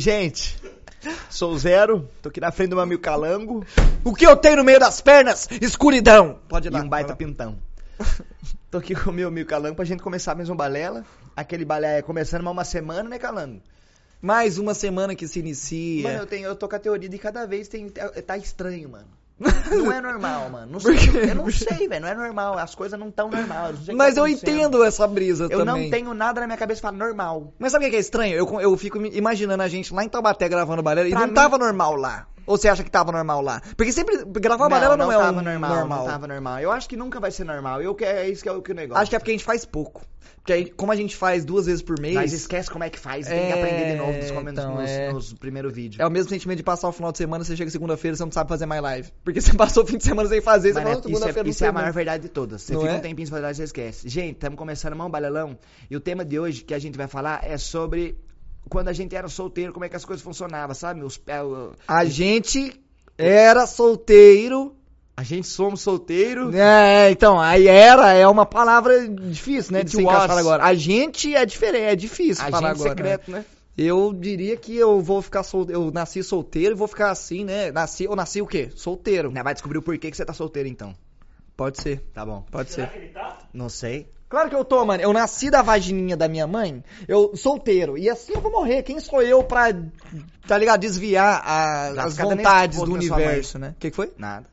E, gente, sou Zero, tô aqui na frente do meu amigo Calango O que eu tenho no meio das pernas? Escuridão. Pode e dar. um baita pintão. tô aqui com o meu amigo Calango pra gente começar mais um balela. Aquele balé é começando mais uma semana, né, Calango? Mais uma semana que se inicia. Mano, eu, tenho, eu tô com a teoria de cada vez tem, tá estranho, mano. Não é normal, mano. Não sei, eu não sei, velho. Não é normal. As coisas não tão normais. não Mas tá eu entendo essa brisa Eu também. não tenho nada na minha cabeça que fala normal. Mas sabe o que é estranho? Eu, eu fico imaginando a gente lá em Taubaté gravando balela e não mim- tava normal lá. Ou você acha que tava normal lá? Porque sempre gravar balela não, é tava um normal, normal. Não tava normal. Eu acho que nunca vai ser normal. Eu que é isso que é o que o negócio. Acho que é porque a gente faz pouco. Porque aí, como a gente faz duas vezes por mês, Mas esquece como é que faz. Tem que É, aprender de novo nos, comentários então, nos, é. nos primeiros vídeos. é o mesmo sentimento de passar o final de semana, você chega segunda-feira, você não sabe fazer mais live. Porque você passou o fim de semana sem fazer, você é- isso segunda-feira é, não isso é a maior verdade de todas. Você Não fica é? um tempinho sem fazer, você esquece. Gente, estamos começando mais um balelão. E o tema de hoje que a gente vai falar é sobre quando a gente era solteiro, como é que as coisas funcionavam, sabe? Os, o- A gente era solteiro. a gente somos solteiro. É, então, aí era é uma palavra difícil, né? De se encaixar agora. A gente é diferente, é difícil A falar gente agora. secreto, né? Eu diria que eu vou ficar solteiro. Eu nasci solteiro e vou ficar assim, né? Nasci, eu nasci o quê? Solteiro. Né, Vai descobrir o porquê que você tá solteiro, então. Pode ser, Tá bom. pode ser. Não sei. Claro que eu tô, mano. Eu nasci da vagininha da minha mãe, eu solteiro. E assim eu vou morrer. Quem sou eu pra, tá ligado, desviar a- as vontades do universo, né? O que, que foi? Nada.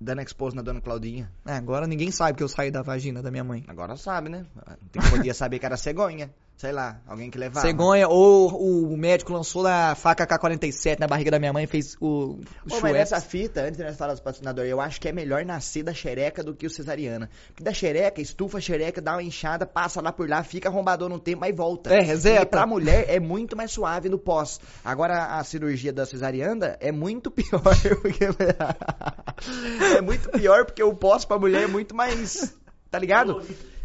Dando expose na dona Claudinha. É, agora ninguém sabe que eu saí da vagina da minha mãe. Agora sabe, né? Tem- Podia saber que era cegonha. Sei lá, alguém que levava. Cegonha, ou o médico lançou a faca K-47 na barriga da minha mãe e fez o, o Pô, mas nessa fita, antes de nós falar dos patrocinadores, eu acho que é melhor nascer da xereca do que o cesariana. Porque da xereca, estufa a xereca, dá uma inchada, passa lá por lá, fica arrombador no tempo, aí volta. É, reseta. E pra mulher é muito mais suave no pós. Agora a cirurgia da cesariana é muito pior. Porque... é muito pior porque o pós pra mulher é muito mais. Tá ligado?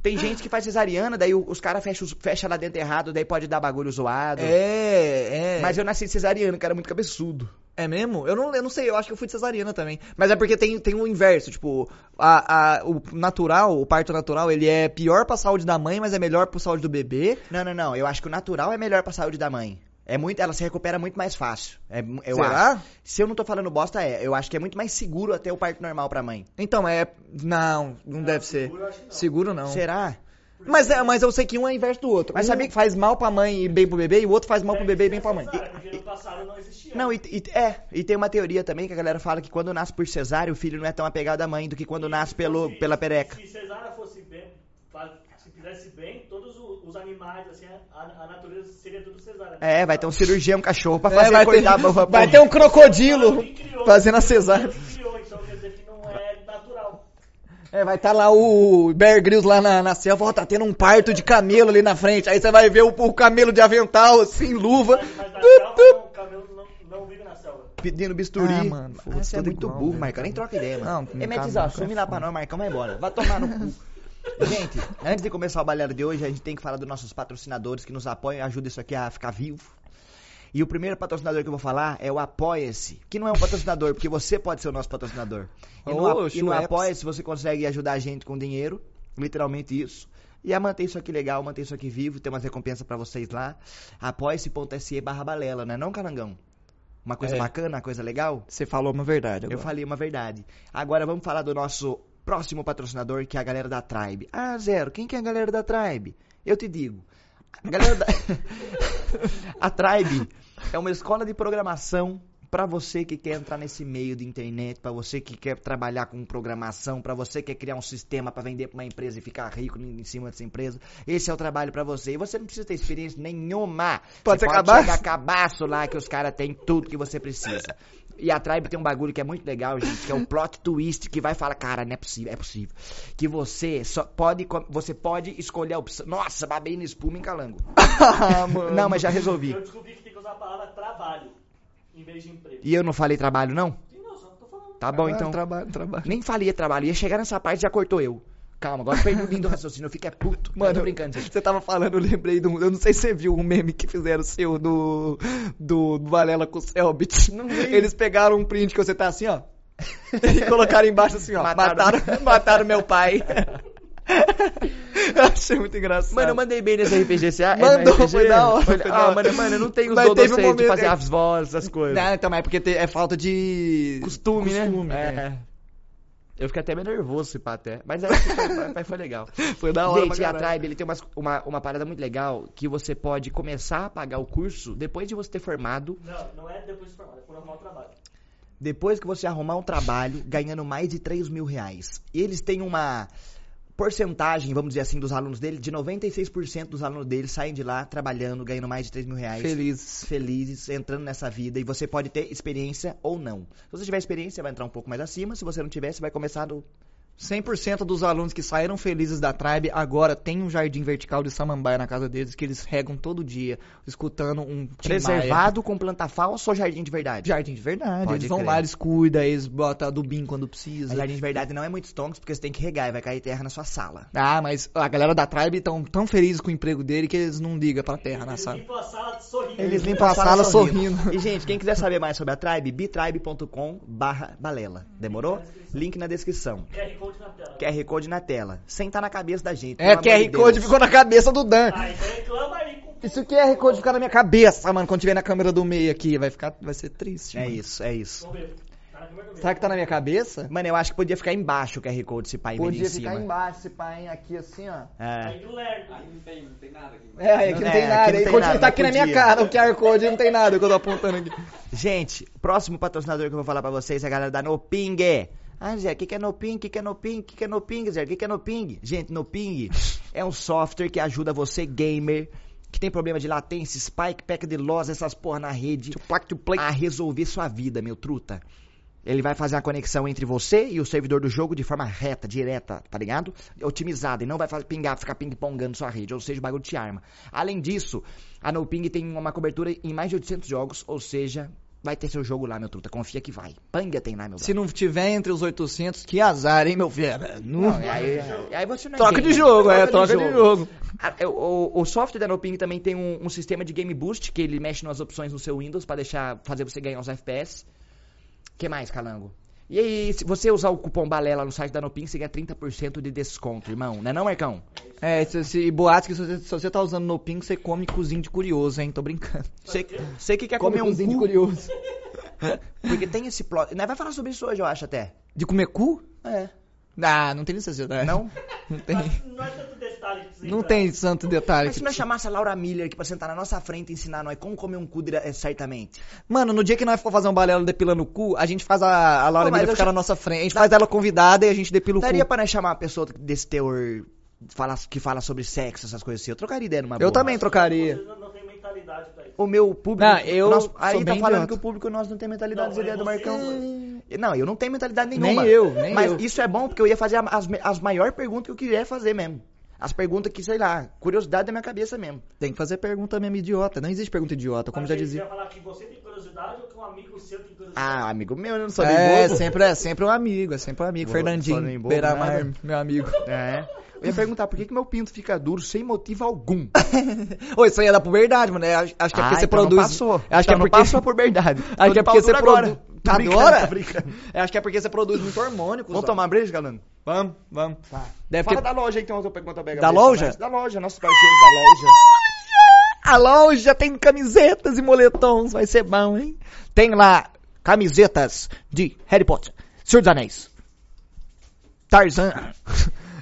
Tem gente que faz cesariana, daí os caras fecham fecha lá dentro errado, daí pode dar bagulho zoado. É, é. Mas eu nasci cesariana, cara, muito cabeçudo. É mesmo? Eu não, eu não sei, eu acho que eu fui de cesariana também. Mas é porque tem, tem o inverso, tipo, a, a, o natural, o parto natural, ele é pior pra saúde da mãe, mas é melhor pra saúde do bebê. Não, não, não. Eu acho que o natural é melhor pra saúde da mãe. É muito, ela se recupera muito mais fácil. É, eu Será? acho. Se eu não tô falando bosta, é. Eu acho que é muito mais seguro até o parto normal pra mãe. Então, é. Não, não deve ser. seguro eu acho que não. Seguro não. Será? Mas, é, mas eu sei que um é inverso do outro. Mas um sabia que- faz mal pra mãe e bem pro bebê, e o outro faz mal pro bebê e bem pra mãe. Porque no passado não existia. Não, e, e- é. E tem uma teoria também que a galera fala que quando nasce por cesárea, o filho não é tão apegado à mãe do que quando nasce pelo, Se- pela pereca. Se cesárea fosse bem, se fizesse bem, os animais, assim, a, a natureza seria tudo cesárea. É, vai ter um cirurgião, um cachorro pra É, fazer vai, ter, cuidar a vai ter um crocodilo criou? fazendo a cesárea. Criou, então quer dizer que não é natural. É, vai estar lá o Bear Grylls lá na, na selva, ó, tá tendo um parto de camelo ali na frente. Aí você vai ver o, o camelo de avental, assim, luva. Mas, mas na selva, não, o camelo não, não vive na selva. pedindo bisturi. Ah, mano, Ah, você é muito igual, burro. Marcão. Nem troca ideia, mano. Não, Não, assume é lá pra nós, Marcão, vai embora. Vai tomar no cu. Gente, antes de começar o balero de hoje, a gente tem que falar dos nossos patrocinadores que nos apoiam e ajudam isso aqui a ficar vivo. E o primeiro patrocinador que eu vou falar é o Apoia-se, que não é um patrocinador, porque você pode ser o nosso patrocinador. E no, e no. Apoia-se você consegue ajudar a gente com dinheiro, literalmente isso. E a manter isso aqui legal, manter isso aqui vivo, tem umas recompensas pra vocês lá. Apoia-se.se barra balela, né não, Calangão? Uma coisa É. bacana, uma coisa legal? Você falou uma verdade Eu agora. falei uma verdade. Agora vamos falar do nosso próximo patrocinador, que é a galera da Tribe. Ah, Zero, quem que é a galera da Tribe? Eu te digo. A galera da... a Tribe é uma escola de programação para você que quer entrar nesse meio de internet, para você que quer trabalhar com programação, para você que quer criar um sistema para vender para uma empresa e ficar rico em cima dessa empresa. Esse é o trabalho para você. E você não precisa ter experiência nenhuma. Pode você ser pode cabaço? chegar cabaço lá que os caras têm tudo que você precisa. E a Tribe tem um bagulho que é muito legal, gente, que é o plot twist que vai falar, cara, não é possível, é possível. Que você só pode, você pode escolher a opção. Nossa, babei no espuma em calango. ah. Não, mas já resolvi. Eu descobri que tem que usar a palavra trabalho em vez de emprego. E eu não falei trabalho, não? Sim, não, só tô falando. Tá bom, Ah, então. Trabalho, trabalho. Nem falei trabalho. Ia chegar nessa parte e já cortou eu. Calma, agora perdi o lindo raciocínio. Eu fico é puto. Mano, Mano, tô brincando, gente. Você tava falando, eu lembrei um. Eu não sei se você viu um meme que fizeram seu do. Do, do Valela com o Selbit. Não vi. Eles pegaram um print que você tá assim, ó. e colocaram embaixo assim, ó. Mataram. Mataram, mataram, meu pai. Eu achei muito engraçado. Mano, eu mandei bem nesse RPG. Você, é, Mandou, no RPG? foi da hora, Foi- foi ah, mano, mano, eu não tenho os teve um dodocês de momento- fazer as vozes, essas coisas. Não, então, mas é porque te- é falta de... Costume, né? Costume, É, é. é. Eu fiquei até meio nervoso se pá até. Mas acho que foi, foi legal. Foi da hora Gente, a. Tribe ele tem umas- uma, uma parada muito legal que você pode começar a pagar o curso depois de você ter formado, Não, não é depois de formado, é por arrumar o trabalho. depois que você arrumar um trabalho, ganhando mais de 3 mil reais. Eles têm uma porcentagem, vamos dizer assim, dos alunos dele, de 96% dos alunos dele saem de lá trabalhando, ganhando mais de 3 mil reais. Felizes. felizes entrando nessa vida e você pode ter experiência ou não. Se você tiver experiência, vai entrar um pouco mais acima. Se você não tiver, você vai começar do 100% dos alunos que saíram felizes da Tribe agora tem um jardim vertical de samambaia na casa deles que eles regam todo dia, escutando um preservado com planta falsa ou jardim de verdade. Jardim de verdade. Pode eles vão crer. lá, eles cuidam, eles botam adubinho quando precisa. Mas jardim de verdade não é muito stonks porque você tem que regar e vai cair terra na sua sala. Ah, mas a galera da Tribe estão tão felizes com o emprego dele que eles não ligam pra terra na Eles sala. limpam a sala sorrindo. Eles limpam a sala sorrindo. E, gente, quem quiser saber mais sobre a Tribe, bitribe.com barra balela. Demorou? Link na descrição. QR Code na tela. QR Code na tela. Sem estar na cabeça da gente. É, QR de Code Deus. ficou na cabeça do Dan. Ah, então reclama aí com Isso QR Code ficar na minha cabeça, mano, quando tiver na câmera do meio aqui, vai ficar, vai ser triste. É mano. isso, é isso. Vamos ver. Tá. Será que tá na minha cabeça? Mano, eu acho que podia ficar embaixo o QR Code se pai em Podia ficar embaixo, esse pai aqui assim, ó. É. Aí do lerdo. É, aí aqui não, É, tem aqui nada. não Aí tem nada, tá aqui na minha podia. cara, o QR Code não tem nada que eu tô apontando aqui. Gente, próximo patrocinador que eu vou falar pra vocês é a galera da Noping. Ah, Zé, o que, que é Noping? O que, que é Noping? O que, que é Noping, Zé? O que, que é Noping? Gente, Noping é um software que ajuda você, gamer, que tem problema de latência, spike, pack de loss, essas porra na rede, a resolver sua vida, meu truta. Ele vai fazer a conexão entre você e o servidor do jogo de forma reta, direta, tá ligado? Otimizada e não vai fazer pingar, ficar ping-pongando sua rede, ou seja, o bagulho te arma. Além disso, a NoPing tem uma cobertura em mais de 800 jogos, ou seja, vai ter seu jogo lá, meu truta. Confia que vai. Panga tem lá, meu Se brother. não tiver entre os 800, que azar, hein, meu filho? Não- Não, aí, aí você não é Troca de jogo, é, troca de jogo. Ah, O, o software da NoPing também tem um, um sistema de Game Boost, que ele mexe nas opções no seu Windows pra deixar, fazer você ganhar os FPS. que mais, Calango? E aí, se você usar o cupom BALELA no site da NoPing, você ganha 30% de desconto, irmão. Não é não, Marcão? É, se, se, boatos que se você, se você tá usando no ping, você come cozinho de curioso, hein? Tô brincando. Você, você que quer Come comer um cozinho de cu, curioso. porque tem esse plot... Nós vai falar sobre isso hoje, eu acho, até. De comer cu? É. Ah, não tem necessidade. Não? Não tem. Não é tanto detalhe que Não tem santo detalhe. Mas se nós precisa- chamasse a Laura Miller aqui pra sentar na nossa frente e ensinar nós como comer um cu é, certamente. Mano, no dia que nós for fazer um balelo depilando o cu, a gente faz a, a Laura Pô, Miller eu ficar já- na nossa frente. A gente faz ela convidada e a gente depila o Daria cu. pra nós chamar uma pessoa desse teor fala- que fala sobre sexo, essas coisas assim. Eu trocaria ideia numa Eu boa. também trocaria. Não, não mentalidade pra isso. O meu público. Não, eu aí tá falando idiota. que o público nosso não tem mentalidade Não, do Marcão. Não, eu não tenho mentalidade Nem nenhuma. eu, nem Mas eu. isso é bom porque eu ia fazer as, as maiores perguntas que eu queria fazer mesmo. As perguntas que, sei lá, curiosidade da minha cabeça mesmo. Tem que fazer pergunta mesmo idiota. Não existe pergunta idiota, como Mas já você dizia. ia falar que você tem curiosidade ou que um amigo seu tem curiosidade? Ah, amigo meu, eu não sou É, nem bobo. sempre é, sempre um amigo, é sempre um amigo. Boa, sou Fernandinho, nem Beiramar, meu amigo. É. Eu ia perguntar por que, que meu pinto fica duro sem motivo algum. Ô, isso aí é da puberdade, mano. É, Acho acho que é porque Ah, você então não produz. passou. Acho que Então é não porque passou por verdade. Acho que é porque você produz. agora. Brincando, tô brincando. Eu acho que é porque você produz muito hormônio. Vamos tomar breja, galera? Vamos, vamos. Deve Fala ter... da loja aí, então, eu pergunto a Da loja? Da loja, nossos parceiros da loja. A loja tem camisetas e moletons, vai ser bom, hein? Tem lá camisetas de Harry Potter, Senhor dos Anéis, Tarzan,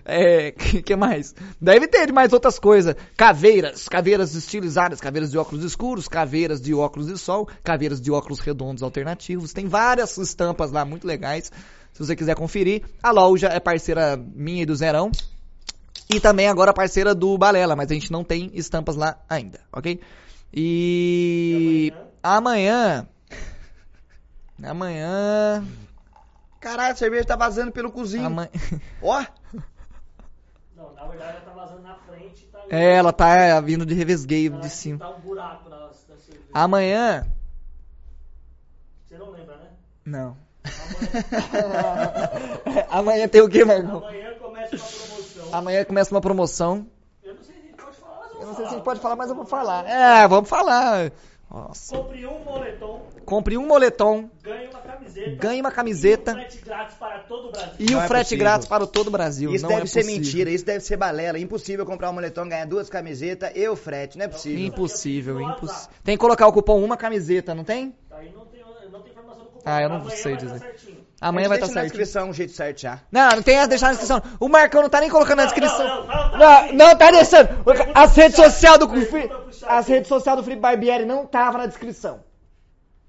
é, que, que mais? Deve ter de mais outras coisas. Caveiras, caveiras estilizadas, caveiras de óculos escuros, caveiras de óculos de sol, caveiras de óculos redondos alternativos. Tem várias estampas lá muito legais. Se você quiser conferir, a loja é parceira minha e do Zerão. E também agora parceira do Balela, mas a gente não tem estampas lá ainda, ok? E amanhã. Amanhã. Caralho, a cerveja tá vazando pelo cozinho. amanhã... Ó, na verdade ela tá vazando na frente e tá. É, ela tá vindo de revesgueio de cima. Tá um buraco na, na. Amanhã. Você não lembra, né? Não. Amanhã, amanhã tem o que, Marcão? amanhã começa uma promoção. Amanhã começa uma promoção. Eu não sei se a gente pode falar, mas eu Eu vou não sei se a falar. gente pode falar, mas eu vou falar. É, vamos falar. Nossa. Compre um moletom, Compre um moletom ganhe uma camiseta. Ganhe uma camiseta. E um frete grátis para todo o Brasil. e Não o é frete possível. grátis para todo o Brasil. Isso não deve é ser possível. mentira, isso deve ser balela. Impossível comprar um moletom, ganhar duas camisetas e o frete, não é possível. Impossível, impossível. Tem que colocar o cupom uma camiseta, não tem? Aí não tem, não tem informação do cupom. Ah, eu não Amanhã sei vai dizer. certinho. Amanhã A vai estar deixa na certo. descrição um jeito certo já. Não, não tem a deixar na descrição. O Marcão não tá nem colocando na descrição. não, não, não, Não, não tá deixando. As redes sociais do chat. as redes sociais do Felipe Barbieri não tava na descrição.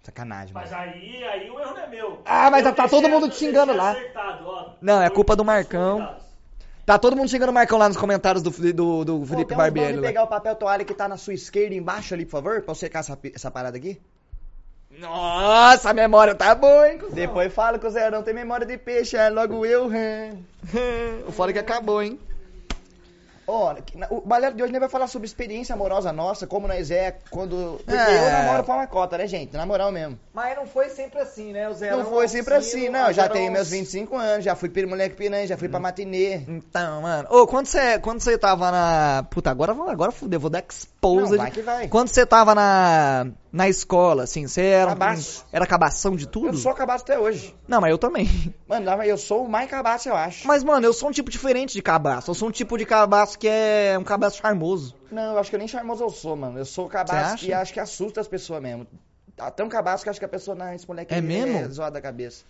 Sacanagem, mano. Mas aí, aí o erro não é meu. Ah, mas tá todo mundo te xingando lá. acertado, ó. Não, é culpa do Marcão. Tá todo mundo xingando o Marcão lá nos comentários do, do, do Pô, Felipe uns Barbieri. lá. pegar o papel toalha que tá na sua esquerda embaixo ali, por favor, pra eu secar essa, essa parada aqui? Nossa, a memória tá boa, hein? cuzão? Depois fala que o Zé não tem memória de peixe, é logo eu. hum. o foda é que acabou, hein? Ó, na- o Balero de hoje nem vai falar sobre experiência amorosa nossa, como nós é quando. Porque É. eu namoro pra uma cota, né, gente? Na moral mesmo. Mas não foi sempre assim, né? O Zé Não foi sempre assim, não. Já tenho meus 25 anos, já fui pelo moleque piranha, já fui pra matinê. Então, mano. Ô, quando você, quando você tava na. Puta, agora, agora fudeu, vou dar exposed. Não, vai que vai. Quando você tava na, na escola, assim, você era. Cabaço. Era cabação de tudo? Eu sou cabaço até hoje. Não, mas eu também. Mano, eu sou o mais cabaço, eu acho. Mas, mano, eu sou um tipo diferente de cabaço. Eu sou um tipo de cabaço que é um cabaço charmoso. Não, eu acho que eu nem charmoso eu sou, mano. Eu sou cabaço e acho que assusta as pessoas mesmo. Tá tão cabaço que acho que a pessoa, não, esse moleque É é mesmo? zoado da cabeça.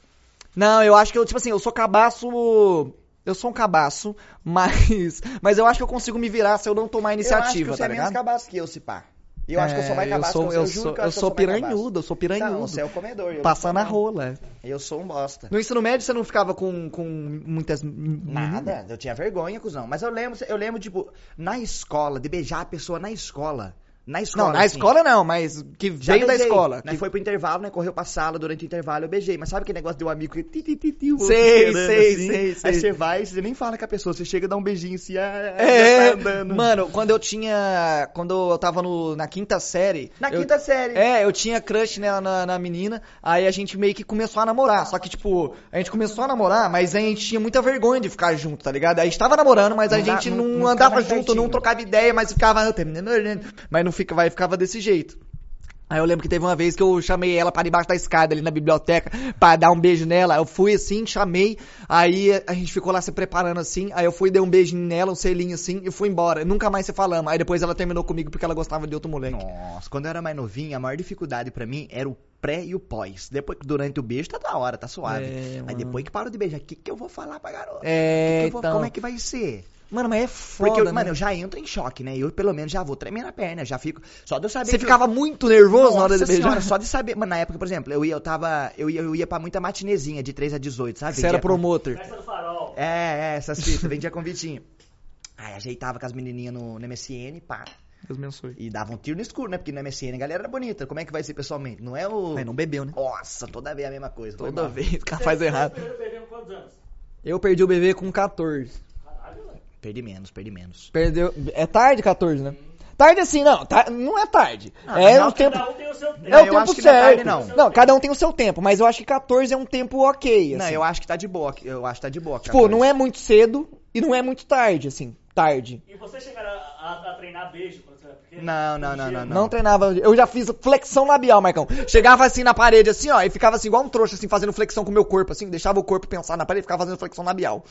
Não, eu acho que eu, tipo assim, eu sou cabaço. Eu sou um cabaço, mas. Mas eu acho que eu consigo me virar se eu não tomar eu acho que iniciativa, você tá é menos ligado? cabaço que eu, se pá. E eu acho que eu sou mais É, cabaço sou, que você. eu Eu juro sou, que eu eu, sou eu sou piranhudo, eu sou piranhudo. Não, você é o comedor. eu Passar na sou, rola. Eu sou um bosta. No ensino médio você não ficava com, com muitas. Nada, eu tinha vergonha, cuzão. Mas eu lembro, eu lembro, tipo, na escola, de beijar a pessoa na escola. Na escola. Não, na assim. escola não, mas que Já veio da beijei, escola. Né? que- Foi pro intervalo, né? Correu pra sala, durante o intervalo eu beijei. Mas sabe aquele negócio de um amigo que... Ti, ti, ti, ti, Sei, sei, assim? sei, sei. Aí você vai, você nem fala com a pessoa, você chega e dá um beijinho assim, ah, É, tá andando. mano, quando eu tinha. Quando eu tava no, na quinta série. Na eu- quinta série. É, eu tinha crush né, na, na menina, aí a gente meio que começou a namorar. Só que, tipo, a gente começou a namorar, mas a gente tinha muita vergonha de ficar junto, tá ligado? A gente tava namorando, mas a Não dá- gente não- não, não andava junto, não trocava ideia, mas ficava. "Ah, terminando", Mas não fica, vai, ficava desse jeito. Aí eu lembro que teve uma vez que eu chamei ela para debaixo da escada ali na biblioteca pra dar um beijo nela. Eu fui assim, chamei, aí a gente ficou lá se preparando assim. Aí eu fui, dei um beijinho nela, um selinho assim e fui embora. Nunca mais se falamos. Aí depois ela terminou comigo porque ela gostava de outro moleque. Nossa, quando eu era mais novinho, a maior dificuldade pra mim era o pré e o pós. Depois que durante o beijo tá da hora, tá suave. É, Mas depois que parou de beijar, o que, que eu vou falar pra garota? É, Que que eu vou- então. Como é que vai ser? Mano, mas é foda, Porque, eu, né? mano, eu já entro em choque, né? Eu, pelo menos, já vou tremer na perna, já fico... Só de eu saber Você que eu- ficava muito nervoso na hora de Nossa beijar? senhora, só de saber. Mano, na época, por exemplo, eu ia, eu tava. Eu ia, eu ia pra muita matinezinha, de 3 a 18, sabe? Você era Vendia com- promoter. Festa do farol. É, é, essas fitas, vendia convitinho. Aí ajeitava com as menininhas no, no MSN, pá. Deus abençoe. E dava um tiro no escuro, né? Porque no MSN a galera era bonita. Como é que vai ser pessoalmente? Não é o. Mas não bebeu, né? Nossa, toda vez a mesma coisa. Toda vez o cara Você- faz você errado. primeiro bebê com quantos anos? Eu perdi o bebê com 14. Perdi menos, perdi menos. Perdeu. É tarde 14, né? Tarde assim, não. tá- Não é tarde. Ah, é não, o tempo. Cada um tem o seu tempo. É Não, o eu tempo que não é certo. tarde, não. cada um tem o seu tempo, mas eu acho que 14 é um tempo ok. Não, assim. eu acho que tá de boa. Eu acho que tá de boa. Tipo, não é muito cedo e não é muito tarde, assim. Tarde. E você chegar a, a- a treinar beijo quando você era pequeno? Não, não, não, não, Não. treinava. Eu já fiz flexão labial, Marcão. Chegava assim na parede, assim, ó, e ficava assim, igual um trouxa, assim, fazendo flexão com o meu corpo, assim, deixava o corpo pensar na parede e ficava fazendo flexão labial.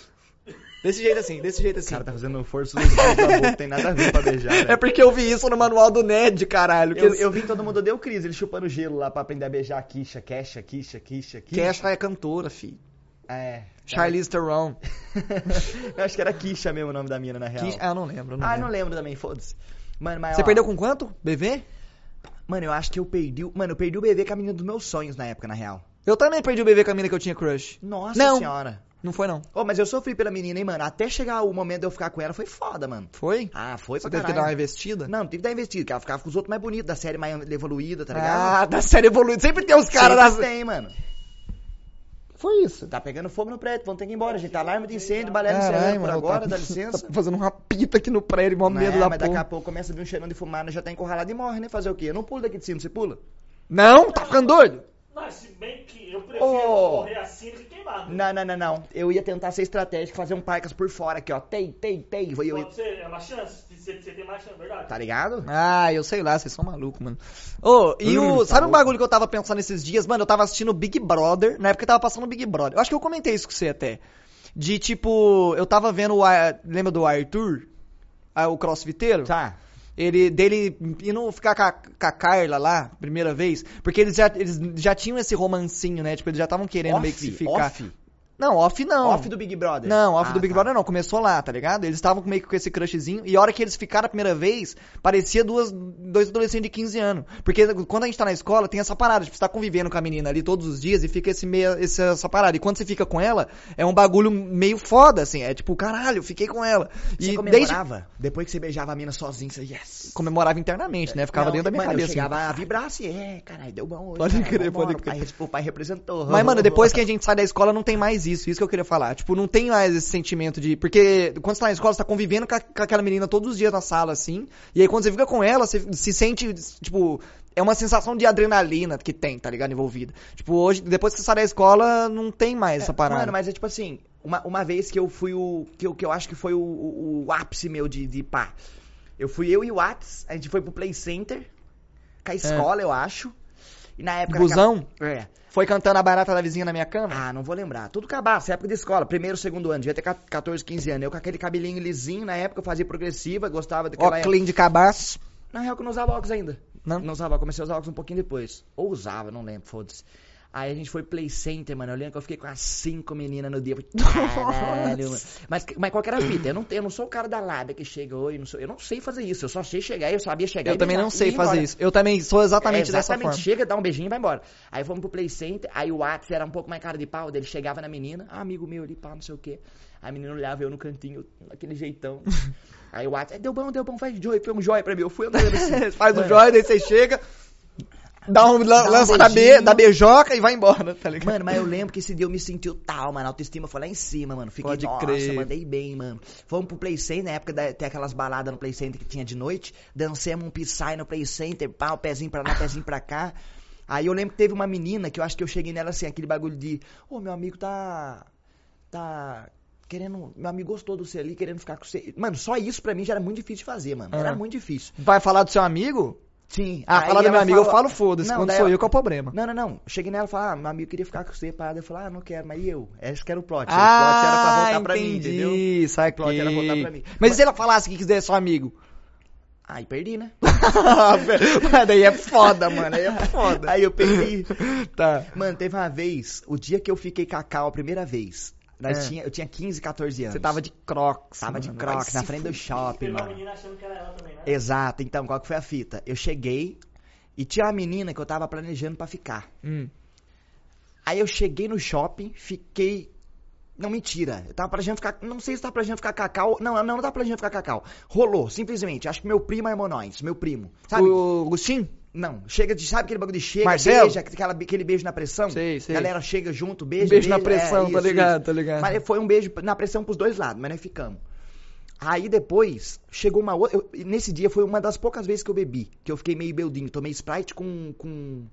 Desse jeito assim, desse jeito O assim. cara tá fazendo força nos dedos da boca, tem nada a ver pra beijar. É velho. porque eu vi isso no manual do Ned, caralho. Que Eu, eu vi que todo mundo deu crise, ele chupando gelo lá pra aprender a beijar a Kisha, Kesha, Kisha, Kisha, Kisha. Kesha é cantora, fi. É. Charlize Theron. eu acho que era Kisha mesmo o nome da mina, na real. Kesha- Ah, eu não lembro. Não ah, lembro. não lembro também, foda-se. Mano, mas Você ó, perdeu com quanto? BV? Mano, eu acho que eu perdi. o- Mano, eu perdi o bebê com a menina dos meus sonhos na época, na real. Eu também perdi o BV com a mina que eu tinha crush. Nossa Não. senhora. Não foi, não. Ô, mas eu sofri pela menina, hein, mano. Até chegar o momento de eu ficar com ela foi foda, mano. Foi? Ah, foi Você pra teve que dar uma investida? Não, não tive que dar investido, porque ela ficava com os outros mais bonitos, da série mais evoluída, tá ligado? Ah, da série evoluída. Sempre tem os caras Sempre das... tem, mano. Foi isso. Tá pegando fogo no prédio, vamos ter que ir embora, gente. Tá alarme de incêndio, balé Caralho, encerrando por mano, agora, tá- dá licença. Tá fazendo uma pita aqui no prédio, mó medo é, da mas daqui a porra. pouco começa a vir um cheirão de fumada, já tá encurralado e morre, né? Fazer o quê? Eu não pulo daqui de cima, você pula? Não, tá ficando doido? Mas se bem que eu prefiro Ô. morrer assim do que queimado. Não, não, não, não. Eu ia tentar ser estratégico, fazer um parcas por fora aqui, ó. Tem, tem, tem. Eu ia- Pode ser, é uma chance. Você, você tem mais chance, verdade? Tá ligado? Ah, eu sei lá, vocês são malucos, mano. Ô, e Hum, o. tá sabe um louco. bagulho que eu tava pensando esses dias? Mano, eu tava assistindo Big Brother, na época que tava passando Big Brother. Eu acho que eu comentei isso com você até. De tipo, eu tava vendo o. Lembra do Arthur? Ah, o crossfiteiro? Tá. Ele, dele indo ficar com a, com a Carla lá, primeira vez, porque eles já, eles já tinham esse romancinho, né? Tipo, eles já estavam querendo meio que se Off, ficar. off. Não, off não. Off do Big Brother. Não, off Ah, do Big tá. Brother não, começou lá, tá ligado? Eles estavam meio que com esse crushzinho, e a hora que eles ficaram a primeira vez, parecia duas, dois adolescentes de 15 anos. Porque quando a gente tá na escola, tem essa parada, tipo, você tá convivendo com a menina ali todos os dias e fica esse meio, esse- essa parada. E quando você fica com ela, é um bagulho meio foda, assim, é tipo, caralho, eu fiquei com ela. Você E desde comemorava? Depois que você beijava a mina sozinho, você, yes. comemorava internamente, né? Ficava Não, dentro da minha mano, cabeça. Eu chegava assim. a vibrar assim, é, caralho, deu bom hoje. Pode crer, pode crer. O pai, o pai representou. Mas, mano, depois que a gente sai da escola, não tem mais isso. Isso que eu queria falar. Tipo, não tem mais esse sentimento de. Porque quando você tá na escola, você tá convivendo com, a- com aquela menina todos os dias na sala, assim. E aí, quando você fica com ela, você se sente, tipo. É uma sensação de adrenalina que tem, tá ligado? Envolvida. Tipo, hoje, depois que você sai da escola, não tem mais essa parada. Mano, mas é tipo assim, uma, uma vez que eu fui o. Que eu, que eu acho que foi o, o, o ápice meu de, de pá. Eu fui eu e o Wats, a gente foi pro Play Center, com a escola, eu acho. E na época. Busão? É. Foi cantando a barata da vizinha na minha cama? Ah, não vou lembrar. Tudo cabaço, época de escola, primeiro, segundo ano, devia ter 14, 15 anos. Eu com aquele cabelinho lisinho, na época eu fazia progressiva, gostava daquela clean de cabaço. Na real que eu não usava óculos ainda. Não? Não usava, comecei a usar óculos um pouquinho depois. Ou usava, não lembro, foda-se. Aí a gente foi Play Center, mano. Eu lembro que eu fiquei com as cinco meninas no dia. Caralho, mano. Mas, mas qual que era a fita? Eu não, eu não sou o cara da lábia que chega oi, não sou, eu não sei fazer isso. Eu só sei chegar, eu sabia chegar Eu e também não e sei fazer embora. isso. Eu também sou exatamente, É, dessa exatamente. forma. Chega, dá um beijinho e vai embora. Aí fomos pro Play Center, aí o Whats era um pouco mais cara de pau, dele chegava na menina, ah, amigo meu ali, pá, não sei o quê. Aí a menina olhava eu no cantinho, daquele jeitão. Aí o Whats, é, deu bom, deu bom, faz joia, foi um joia pra mim. Eu fui andando assim. Faz Mano, joia, daí você chega, dá um, Dá um lança da, be, da beijoca e vai embora, tá ligado? Mano, mas eu lembro que esse dia eu me senti tal, mano. A autoestima foi lá em cima, mano. Fiquei, Pode nossa, crer. mandei bem, mano. Fomos pro Play Center, na época da, tem aquelas baladas no Play Center que tinha de noite. Dancemos um Psy no Play Center, pá, o pezinho pra lá, pezinho pra cá. Aí eu lembro que teve uma menina que eu acho que eu cheguei nela assim, aquele bagulho de, ô, meu amigo tá. tá. Querendo. Meu amigo gostou do você ali, querendo ficar com você. Mano, só isso pra mim já era muito difícil de fazer, mano. Era Ah. muito difícil. Vai falar do seu amigo? Sim. Ah, aí falar do meu ela amigo, eu falo foda-se. Quando sou ela- eu que é o problema. Não, não, não. Cheguei nela e falei, ah, meu amigo queria ficar com você, parada. Eu falei, ah, não quero, mas e eu? Esse que era o plot. Ah, o plot era pra voltar pra mim, entendeu? entendi, saquei. O plot era voltar pra mim. Mas e se ela falasse que quiser ser seu amigo? Aí perdi, né? Mas daí é foda, mano. Aí é foda. Aí eu perdi. Tá. Mano, teve uma vez, o dia que eu fiquei com a Cal a primeira vez. Nós É. tinha, eu tinha 15, 14 anos. Você tava de crocs. Tava de mano. crocs Vai na frente do shopping, mano. menina achando que era ela também, né? Exato, então, qual que foi a fita? Eu cheguei e tinha uma menina que eu tava planejando pra ficar. Hum. Aí eu cheguei no shopping, fiquei. Não, mentira. Eu tava planejando ficar. Não sei se tava planejando ficar cacau. Não, não, não tava planejando ficar cacau. Rolou, simplesmente. Acho que meu primo armou nós. Meu primo. Sabe? O Agostinho? Não. Chega de. Sabe aquele bagulho de chega, Marcelo? beija, aquela, aquele beijo na pressão? Sei, sei. Galera chega junto, beija. Beijo na beija, pressão, é, tá isso, ligado, isso. tá ligado. Mas foi um beijo na pressão pros dois lados, mas nós ficamos. Aí depois, chegou uma outra. eu- nesse dia foi uma das poucas vezes que eu bebi. Que eu fiquei meio beldinho. Tomei Sprite com. com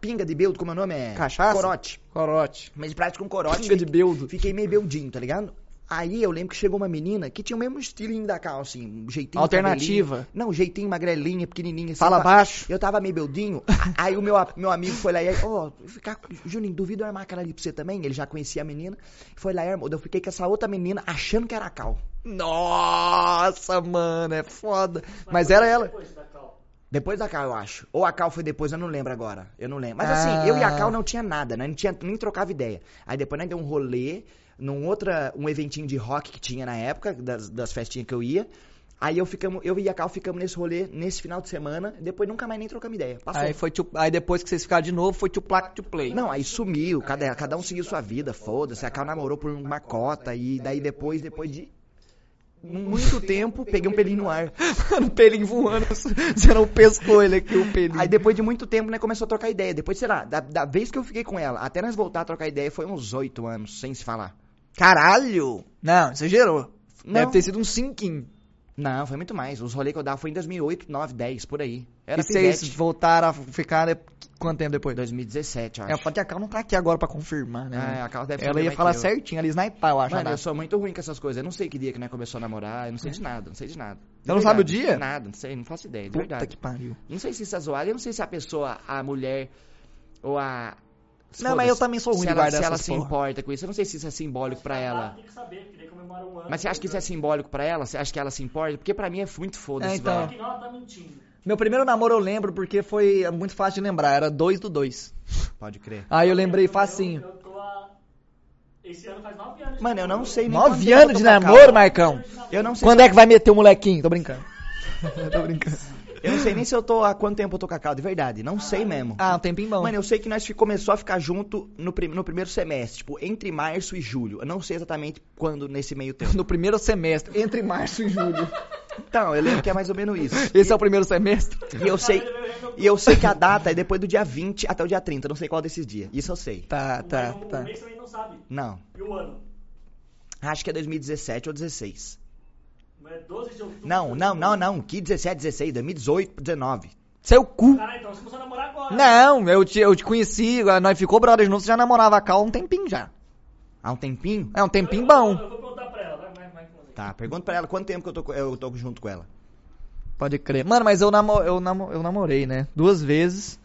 pinga de beldo, como é o nome? É. Cachaça? Corote. Corote. Tomei Sprite com corote. Pinga de beldo. Fiquei meio beldinho, tá ligado? Aí eu lembro que chegou uma menina que tinha o mesmo estilinho da Cal, assim, um jeitinho. Alternativa. Não, jeitinho magrelinha, pequenininha. assim, Fala eu baixo. Eu tava meio beldinho. aí o meu, meu amigo foi lá e aí, ó, ficar, Juninho, duvido eu armar aquela ali pra você também. Ele já conhecia a menina. Foi lá e armou. Eu fiquei com essa outra menina achando que era a Cal. Nossa, mano, é foda. Mas era ela. Depois da Cal. Depois da Cal, eu acho. Ou a Cal foi depois, eu não lembro agora. Eu não lembro. Mas Ah. assim, eu e a Cal não tinha nada, né? Não tinha, nem trocava ideia. Aí depois nós deu um rolê num outra, um eventinho de rock que tinha na época, das, das festinhas que eu ia. Aí eu, ficamos, eu e a Cal ficamos nesse rolê nesse final de semana. Depois nunca mais nem trocamos ideia. Passou. Aí, foi to- aí depois que vocês ficaram de novo, foi to plaque to play. Não, aí sumiu, cada, cada um seguiu sua vida, foda-se. A Cal namorou por uma cota e daí depois, depois de muito tempo, peguei um pelinho no ar. Mano, pelinho voando. Você não pescou ele aqui, o pelinho. Aí depois de muito tempo, né, começou a trocar ideia. Depois, sei lá, da, da vez que eu fiquei com ela, até nós voltar a trocar ideia, foi uns oito anos, sem se falar. Caralho! Não, exagerou. Não. Deve ter sido um cinquinho. Não, foi muito mais. Os rolês que eu dava foi em 2008, 9, 10, por aí. Era e vocês voltaram a ficar de- quanto tempo depois? 2017, eu É, acho. pode a Cal não tá aqui agora pra confirmar, né? É, a Carla deve Ela ia falar que eu. certinho, ela ia snipar, eu acho. Mano, eu data. sou muito ruim com essas coisas. Eu não sei que dia que nós começou a namorar, eu não sei de nada, não sei de nada. De É. Você não sabe o dia? Nada, não sei, não faço ideia, de Puta verdade. que pariu. Não sei se isso é zoado, eu não sei se a pessoa, a mulher ou a... Não, mas eu também sou ruim se de ela, guardar se ela se porra. importa com isso, eu não sei se isso é simbólico pra ela. Tem que saber, porque daí comemora um ano. Mas você acha que isso é simbólico pra ela? Você acha que ela se importa? Porque pra mim é muito foda-se, É, então. velho. Ela tá mentindo. Meu primeiro namoro eu lembro porque foi muito fácil de lembrar, era 2 do 2. Pode crer. Aí eu lembrei facinho. Eu, eu tô há... Esse ano faz nove anos. de Mano, eu não sei nem quanto Nove tempo anos de namoro. Marcão? Eu não sei, Quando é que vai meter o molequinho? Tô brincando. Tô brincando. Eu não sei nem se eu tô há quanto tempo eu tô com a Carla, de verdade. Não sei mesmo. Ah, um tempinho bom. Mano, eu sei que nós começou a ficar junto no, prim- no primeiro semestre, tipo, entre março e julho. Eu não sei exatamente quando nesse meio tempo. No primeiro semestre, entre março e julho. Então, eu lembro que é mais ou menos isso. Esse é o primeiro semestre? E eu sei, e eu sei que a data é depois do dia 20 até o dia 30, eu não sei qual desses dias. Isso eu sei. Tá, tá, o, tá. O mês também não sabe. Não. E o ano? Acho que é 2017 ou 16. Não é 12 de outubro? Não, não, não, não. Que 17, 16, 2018, 19. Seu cu. Caralho, então você começou a namorar agora. Não, eu te, eu te conheci, nós ficou brother juntos, já namorava a Cal há um tempinho já. Há um tempinho? É um tempinho Eu- bom. Eu, eu vou perguntar pra ela. Vai, vai, vai. Tá, pergunta pra ela quanto tempo que eu tô, eu tô junto com ela. Pode crer. Mano, mas eu, namo, eu, namo, eu namorei, né? Duas vezes.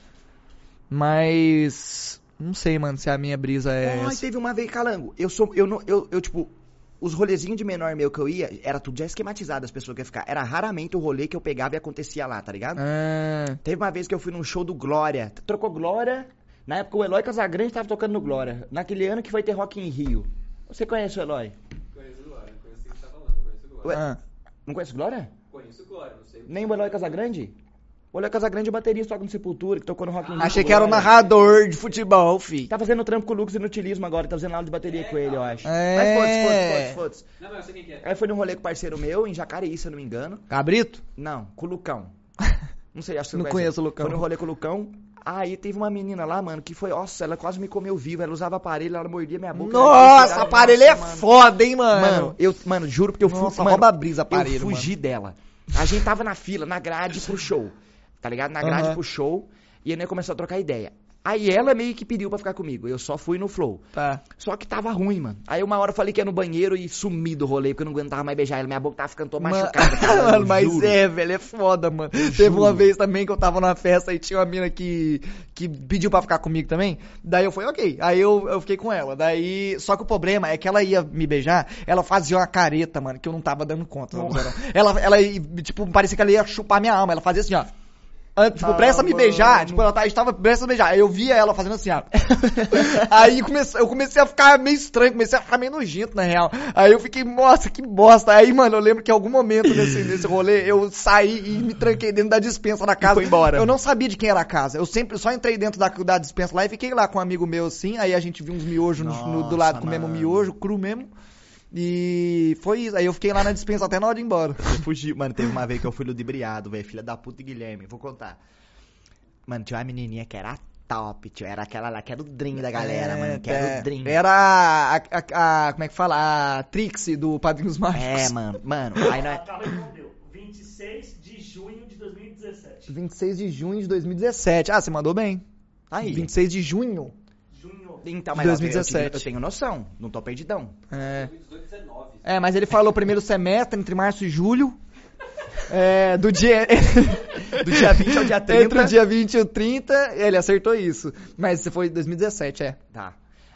Mas. Não sei, mano, se a minha brisa é. Ai, essa. teve uma vez, calango. Eu sou. Eu não. Eu, eu, tipo. Os rolezinhos de menor meu que eu ia, era tudo já esquematizado as pessoas que iam ficar. Era raramente o rolê que eu pegava e acontecia lá, tá ligado? Ah, Teve uma vez que eu fui num show do Glória. Trocou Glória. Na época o Eloy Casagrande tava tocando no Glória. Naquele ano que foi ter Rock in Rio. Você conhece o Eloy? Conheço o Glória, conheço o que você tá falando, conheço o Glória. Ué? ah. Não conhece o Glória? Conheço o Glória, não sei. Nem o Eloy Casagrande? O Eloy Casagrande é baterista, toca no Sepultura, que tocou no Rock in Rio. Achei que era o Glória. narrador de futebol, fi. Tá fazendo trampo com o Lucas Inutilismo agora, tá fazendo aula de bateria com ele, eu acho. É. Mas foda-se, foda-se, foda-se, foda-se. Não, mas eu sei quem que é. Aí foi num rolê com um parceiro meu, em Jacareí, se eu não me engano. Cabrito? Não, com o Lucão. Não sei, acho que você Não conheço o Lucão. Foi no rolê com o Lucão. Aí teve uma menina lá, mano, que foi, nossa, ela quase me comeu viva. Ela usava aparelho, ela mordia minha boca. Nossa, Ela- aparelho é Nossa, mano. foda, hein, mano. Mano, eu, mano, juro porque eu fui. Nossa, mano, rouba a brisa, Eu aparelho, fugi dela. A gente tava na fila, na grade pro show. Tá ligado? Na grade Aham. pro show. E aí nós começou a trocar ideia. Aí ela meio que pediu pra ficar comigo. Eu só fui no flow. Tá. Só que tava ruim, mano. Aí uma hora eu falei que ia no banheiro e sumi do rolê, porque eu não aguentava mais beijar ela. Minha boca tava ficando toda Mano, machucada. cara, mano, eu mas juro. é, velho, é foda, mano. Teve juro. uma vez também que eu tava numa festa e tinha uma mina que, que pediu pra ficar comigo também. Daí eu falei, ok. Aí eu, eu fiquei com ela. Daí, só que o problema é que ela ia me beijar, ela fazia uma careta, mano, que eu não tava dando conta. não. Ela, ela, tipo, parecia que ela ia chupar minha alma. Ela fazia assim, ó. Ah, Tipo, Ah, presta a me beijar. Tipo, ela tá- estava presta a beijar. Aí eu via ela fazendo assim, ó. Aí comece- eu comecei a ficar meio estranho, comecei a ficar meio nojento, na real. Aí eu fiquei, nossa, que bosta. Aí, mano, eu lembro que em algum momento nesse, nesse rolê, eu saí e me tranquei dentro da dispensa da casa. foi embora. Eu não sabia de quem era a casa. Eu sempre só entrei dentro da, da dispensa lá e fiquei lá com um amigo meu assim. Aí a gente viu uns miojos no- no- do lado Nossa, mano. miojo, cru mesmo. E foi isso. Aí eu fiquei lá na dispensa até na hora de ir embora. Eu fugi. Mano, teve uma vez que eu fui ludibriado, velho. Filha da puta de Guilherme. Vou contar. Mano, tinha uma menininha que era top, tio. Era aquela lá que era o dream da galera, É, mano. Que era é. o dream. Era a, a- a- Como é que fala? A Trixie do Padrinhos Mágicos. É, mano. Mano, aí nós... E respondeu. 26 de junho de 2017. 26 de junho de 2017. Ah, você mandou bem. Aí. 26 de junho. Então, mas ó, eu- eu, 2017. tive- eu tenho noção. Não tô perdidão. É. 2018, 19. É, mas ele falou primeiro semestre, entre março e julho. É, do dia. Do dia 20 ao dia 30. Entre o dia 20 e o 30, ele acertou isso. Mas você foi em 2017, é. Tá.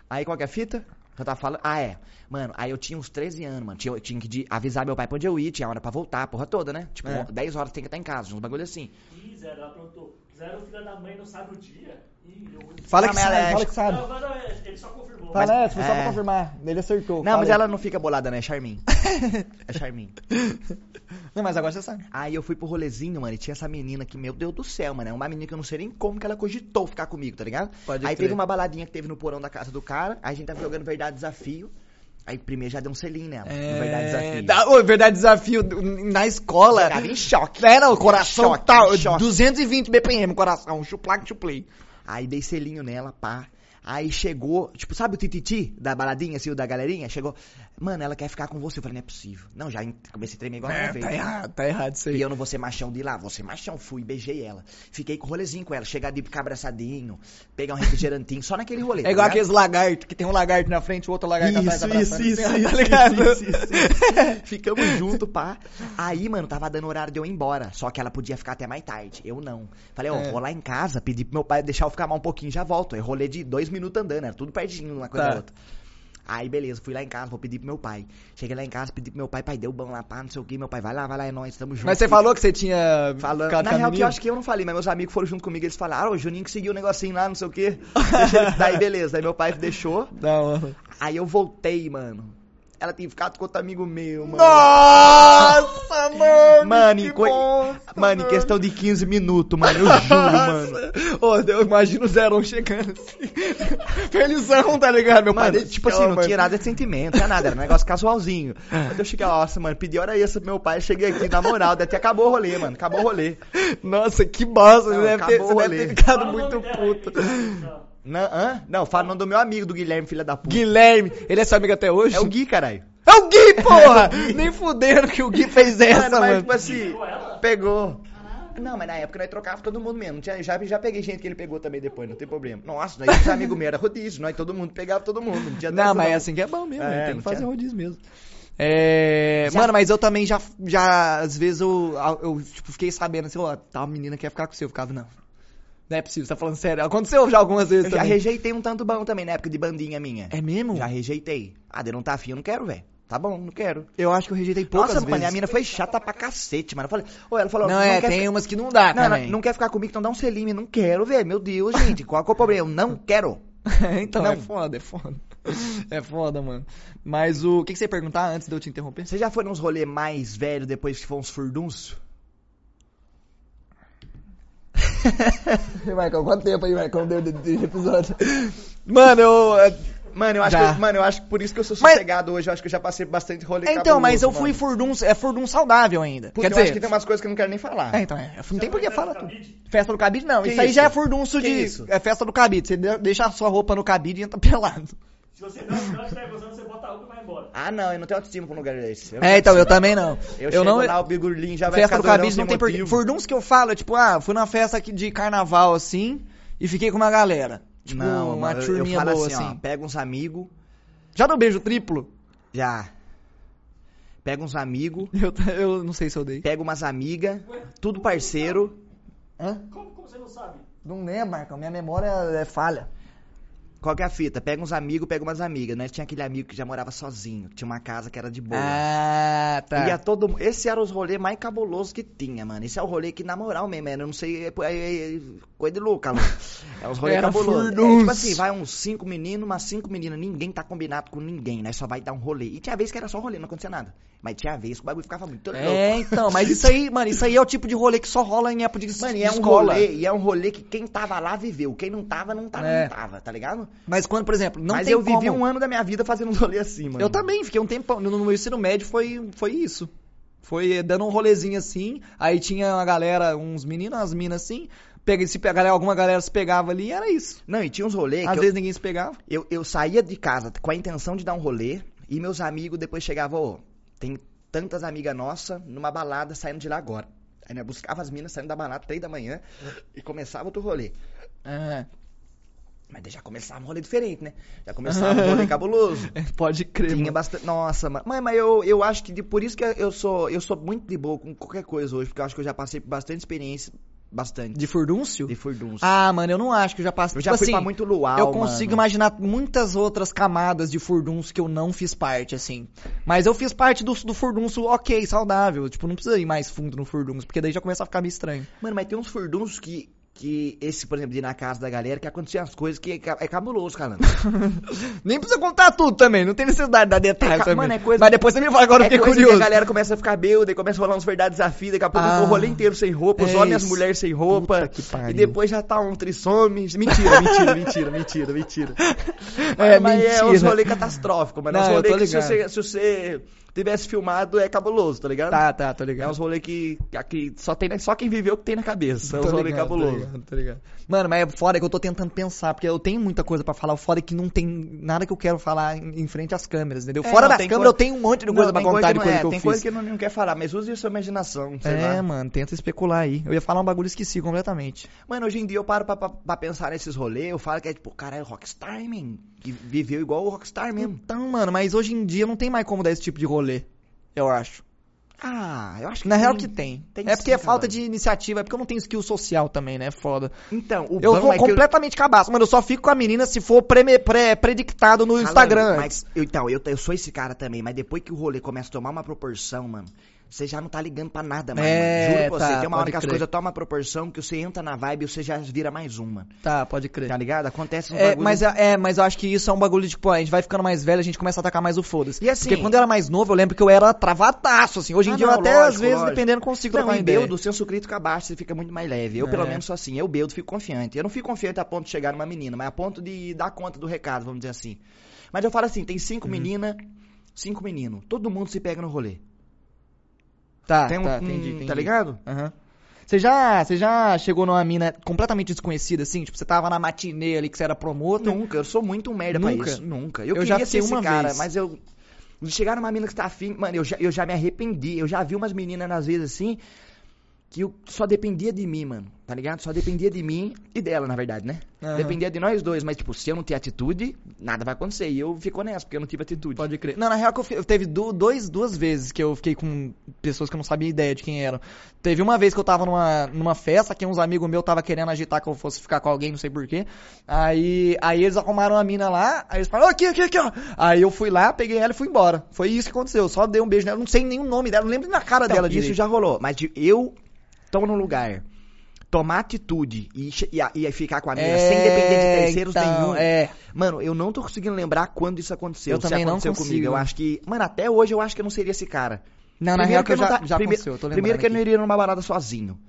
Aí qual que é a fita? Eu tava falando. Ah, é. Mano, aí eu tinha uns 13 anos, mano. Tinha, eu tinha que de- avisar meu pai pra onde eu ia, tinha hora pra voltar, a porra toda, né? Tipo, É. 10 horas tem que estar em casa, uns bagulho assim. Ih, zero. Ela perguntou. Zero, filha da mãe, não sabe o dia? Ih, eu vou dizer. Fala que mas sabe, ela é- fala que sabe. Não, mas não, ele só confirmou. Fala, é, foi só é. pra confirmar. Ele acertou. Não, fala mas aí. ela não fica bolada, né? É Charmin. é Charmin. Não, mas agora você sabe. Aí eu fui pro rolezinho, mano, e tinha essa menina que, meu Deus do céu, mano, é uma menina que eu não sei nem como que ela cogitou ficar comigo, tá ligado? Pode aí crer. teve uma baladinha que teve no porão da casa do cara, aí a gente tava jogando Verdade Desafio, aí primeiro já deu um selinho nela, no Verdade Desafio. É, da- ô, verdade desafio na escola. Ficava em choque. É, não, o coração Choque, tal, choque. 220 BPM, coração, chuplac, chuplay. Aí dei selinho nela, pá. Aí chegou, tipo, sabe o tititi da baladinha, assim, o da galerinha? Chegou, Mano, ela quer ficar com você. Eu falei, não é possível. Não, já comecei a tremer igual É, uma vez. tá errado, tá errado isso aí. E eu não vou ser machão de lá, vou ser machão. Fui, beijei ela. Fiquei com o rolezinho com ela. Chegar de ficar abraçadinho, pegar um refrigerantinho, só naquele rolê. É tá igual ligado? aqueles lagartos, que tem um lagarto na frente, o outro lagarto atrás. Isso, isso, isso, tá isso, ligado? isso, isso, isso. Ficamos junto, pá. Aí, mano, tava dando horário de eu ir embora. Só que ela podia ficar até mais tarde. Eu não. Falei, ó, É. vou lá em casa, pedi pro meu pai deixar eu ficar mais um pouquinho já volto. Eu rolê de dois minutos andando, era tudo pertinho uma coisa Tá. da outra. Aí, beleza, fui lá em casa, vou pedir pro meu pai. Cheguei lá em casa, pedi pro meu pai, pai, deu bom lá, pá, não sei o que. Meu pai, vai lá, vai lá, é nóis, tamo junto. Mas você falou que você tinha Falando. Na real, que eu acho que eu não falei, mas meus amigos foram junto comigo, eles falaram, ó, o Juninho que seguiu o negocinho lá, não sei o ele- Daí, beleza, daí meu pai deixou. Da hora. Aí eu voltei, mano. Ela tinha ficado com outro amigo meu, mano. Nossa, mano! Mano, bosta, mano, em questão de 15 minutos, mano, eu juro, mano. Ô, eu imagino o Zerão chegando assim. Felizão, tá ligado? Meu pai Mano, dele tipo assim, não tinha nada de sentimento, não tinha nada, era um negócio casualzinho. Quando eu cheguei, nossa, mano, pedi hora extra pro meu pai, cheguei aqui, na moral, até acabou o rolê, mano, acabou o rolê. Nossa, que bosta. Não, Você deve ter, acabou você o deve rolê. ter ficado muito puto. Tá- Não, hã? Não, falando do meu amigo, do Guilherme, filha da puta. Guilherme, ele é seu amigo até hoje? É o Gui, caralho. É o Gui, porra! Nem fudendo que o Gui fez essa, Mano, mas mano. tipo assim, Pegou. Não, mas na época nós trocava todo mundo mesmo. Tinha, já, já peguei gente que ele pegou também depois, não tem problema. Nossa, nós tinha amigo meu, era rodízio, nós todo mundo pegava todo mundo. Não, tinha Não, mas é assim que é bom mesmo, É, tem que fazer tinha- rodízio mesmo. É, Já- Mano, mas eu também já, já às vezes eu, eu tipo, fiquei sabendo assim, ó, tal menina quer ficar com você, eu ficava, não. Não é possível, você tá falando sério. Aconteceu já algumas vezes Eu já também. rejeitei um tanto bom também na época de bandinha minha. É mesmo? Já rejeitei. Ah, de não tá afim, eu não quero, velho. Tá bom, não quero. Eu acho que eu rejeitei poucas Nossa, vezes. a mina foi chata pra cacete, mano. Eu falei, ô, ela falou, Não, é, quer tem ficar- umas que não dá Não, também. não, não quer ficar comigo, então dá um selinho. Não quero, velho. Meu Deus, gente. Qual que é o problema? Eu não quero. então, Não. é foda, é foda. É foda, mano. Mas o, o que, que você ia perguntar antes de eu te interromper? Você já foi nos rolê mais velhos depois que foi uns furdunços? Michael, quanto tempo aí, Michael, deu de, de episódio? Mano, eu... é, Mano, eu acho Já. que, mano, eu acho que por isso que eu sou Mas- sossegado hoje. Eu acho que eu já passei bastante rolê Então, cabuloso, mas eu fui furdum, é furdum saudável ainda. Puta, Quer eu dizer, acho que tem umas coisas que eu não quero nem falar. É, então, é. Não tem por que falar do tudo. Festa do cabide, não. Que isso aí isso? já é furdunço Que de. isso? É festa do cabide. Você de- deixa a sua roupa no cabide e entra pelado. Se você não, estiver gostando, você bota a roupa e vai embora. Ah, não, eu não tenho autoestima pra um lugar desse. Eu É, então, eu também não. Eu, Eu, chego não. lá, o bigurlinho já vai Festa ficar do cabide não tem porquê. Furduns que eu falo, é tipo, ah, fui numa festa aqui de carnaval assim e fiquei com uma galera. Tipo, não, uma mano, eu- eu turminha falo boa assim, assim. ó, pega uns amigos, Já deu beijo triplo? já. Pega uns amigos, Eu, eu não sei se eu dei. pega umas amigas, tudo parceiro. Hã? Como, como você não sabe? Não lembro, Marcão. Minha memória é falha. Qual que é a fita? Pega uns amigos, pega umas amigas. Nós tinha aquele amigo que já morava sozinho, que tinha uma casa que era de boa. Ah, tá. Ia todo... Esse era os rolês mais cabulosos que tinha, mano. Esse é o rolê que, na moral mesmo, é, eu não sei, é, é- é coisa de louca, mano. É os rolês Era cabulosos. É, tipo assim, vai uns cinco meninos, umas cinco meninas, ninguém tá combinado com ninguém, né? Só vai dar um rolê. E tinha vez que era só rolê, não acontecia nada. Mas tinha vez que o bagulho ficava muito É, louco. então, mas isso aí, mano, isso aí é o tipo de rolê que só rola em época de, Mano, de e é um escola. rolê, e é um rolê que quem tava lá viveu. Quem não tava, não tava, É. não tava, tá ligado? Mas quando, por exemplo, não Mas tem eu vivi como... um ano da minha vida fazendo um rolê assim, mano. Eu também, fiquei um tempão. No, meu ensino médio foi, foi isso. Foi eh, dando um rolezinho assim, aí tinha uma galera, uns meninos, umas minas assim, pega, se pegar, alguma galera se pegava ali era isso. Não, e tinha uns rolês Às que eu- vezes ninguém se pegava. Eu, eu saía de casa com a intenção de dar um rolê e meus amigos depois chegavam, ô, tem tantas amigas nossas numa balada saindo de lá agora. Aí nós buscava as minas saindo da balada três da manhã e começava outro rolê. É, Mas já começava um rolê diferente, né? Já começava um rolê cabuloso. pode crer. Tinha mano. bastante. Nossa, mano. Mas, mas eu, eu acho que de- por isso que eu sou, eu sou muito de boa com qualquer coisa hoje, porque eu acho que eu já passei por bastante experiência, bastante, De furdúncio? de furdunço. Ah, mano, eu não acho que eu já passei. eu já tipo fui assim, pra muito luau, Eu consigo mano. imaginar muitas outras camadas de furdunço que eu não fiz parte, assim. Mas eu fiz parte do, do furdunço ok, saudável. Tipo, não precisa ir mais fundo no furdunço, porque daí já começa a ficar meio estranho. Mano, mas tem uns furdunços que. Que esse, por exemplo, de ir na casa da galera, que aconteciam as coisas que é, ca- é cabuloso, cara. Nem precisa contar tudo também, não tem necessidade de dar detalhes É também. mano, é coisa- Mas depois você me fala, agora eu é fiquei coisa que curioso. a galera começa a ficar bêbada, e começa a rolar uns verdades desafios, daqui a pouco Ah. o rolê inteiro sem roupa, os É homens e as mulheres sem roupa. E depois já tá um trissome. Mentira, mentira, mentira, mentira, mentira. É, mas é mentira. uns rolê catastrófico, mano. É Não, uns eu rolê que se você, se você tivesse filmado, é cabuloso, tá ligado? Tá, tá, tô É ligado. uns rolê que, que só, tem, só quem viveu que tem na cabeça. É uns rolê ligado, tô cabuloso. ligado, tô ligado. Mano, mas é foda que eu tô tentando pensar, porque eu tenho muita coisa pra falar. O foda é que não tem nada que eu quero falar em, em frente às câmeras, entendeu? É, Fora não, das tem câmeras coisa- eu tenho um monte de Não, coisa pra tem contar de não coisa é, que eu Tem fiz. coisa que não, não quer falar, mas use a sua imaginação, É, lá. mano, tenta especular aí. Eu ia falar um bagulho e esqueci completamente. Mano, hoje em dia eu paro pra, pra, pra pensar nesses rolês, eu falo que é tipo, cara, é rockstar, man. Que viveu igual o rockstar mesmo. Então, mano, mas hoje em dia não tem mais como dar esse tipo de rolê. Eu acho. Ah, eu acho que Na real tem. que tem. Tem é porque sim, é falta de iniciativa, é porque eu não tenho skill social também, né? Foda. Então, o Eu vou é que eu- completamente cabaço, mano. Eu só fico com a menina se for preme- pré- predictado no Instagram. Mas, eu- então, eu, eu sou esse cara também, mas depois que o rolê começa a tomar uma proporção, mano, você já não tá ligando pra nada mais, É, mano. Juro pra você. tá, Tem uma hora que as crer. coisas tomam uma proporção que você entra na vibe e você já vira mais um, mano. Tá, pode crer. Tá ligado? Acontece uns É, bagulho- mas, é, é, mas eu acho que isso é um bagulho de, tipo, a gente vai ficando mais velho, a gente começa a atacar mais o foda-se. E assim- Porque quando eu era mais novo, eu lembro que eu era travadaço, assim. Hoje em Ah, dia não, eu até, lógico, às vezes, lógico. dependendo, consigo Não, trocar em ideia. Beldo, o senso crítico abaixa, você fica muito mais leve. Eu, É. pelo menos, sou assim. Eu, Beldo, fico confiante. Eu não fico confiante a ponto de chegar numa menina, mas a ponto de dar conta do recado, vamos dizer assim. Mas eu falo assim, tem cinco Uhum. meninas, cinco meninos. Todo mundo se pega no rolê. Tá, tem um, tá, entendi, entendi. Tá ligado? Aham. Você já, você já chegou numa mina completamente desconhecida, assim? Tipo, você tava na matinê ali que você era promotor? Nunca, eu sou muito um merda Nunca? pra isso. Nunca. Eu, Eu queria já ser fiquei esse uma cara, vez. mas eu. Chegar numa mina que tá afim, mano, eu já, eu já me arrependi. Eu já vi umas meninas, às vezes, assim, que eu só dependia de mim, mano. Tá ligado? Só dependia de mim e dela, na verdade, né? Aham. Dependia de nós dois, mas, tipo, se eu não ter atitude, nada vai acontecer. E eu fico nessa, porque eu não tive atitude. Pode crer. Não, na real que eu, eu teve du- dois, duas vezes que eu fiquei com pessoas que eu não sabia ideia de quem eram. Teve uma vez que eu tava numa, numa festa, que uns amigos meus tava querendo agitar que eu fosse ficar com alguém, não sei porquê. Aí, aí eles arrumaram uma mina lá, aí eles falaram, "Ó, aqui, aqui, aqui, ó. Aí eu fui lá, peguei ela e fui embora. Foi isso que aconteceu. Eu só dei um beijo nela, não sei nem o nome dela, não lembro nem na cara Então, dela isso direito. já rolou. Mas de eu tô num lugar, tomar atitude e, e, e ficar com a mina sem depender de terceiros então, nenhum. É, Mano, eu não tô conseguindo lembrar quando isso aconteceu. Eu se também não aconteceu consigo. comigo. Eu acho que. Mano, até hoje eu acho que eu não seria esse cara. Não, na real que eu não já, tá- já primeiro, aconteceu, eu tô lembrando primeiro que eu não aqui. iria numa balada sozinho.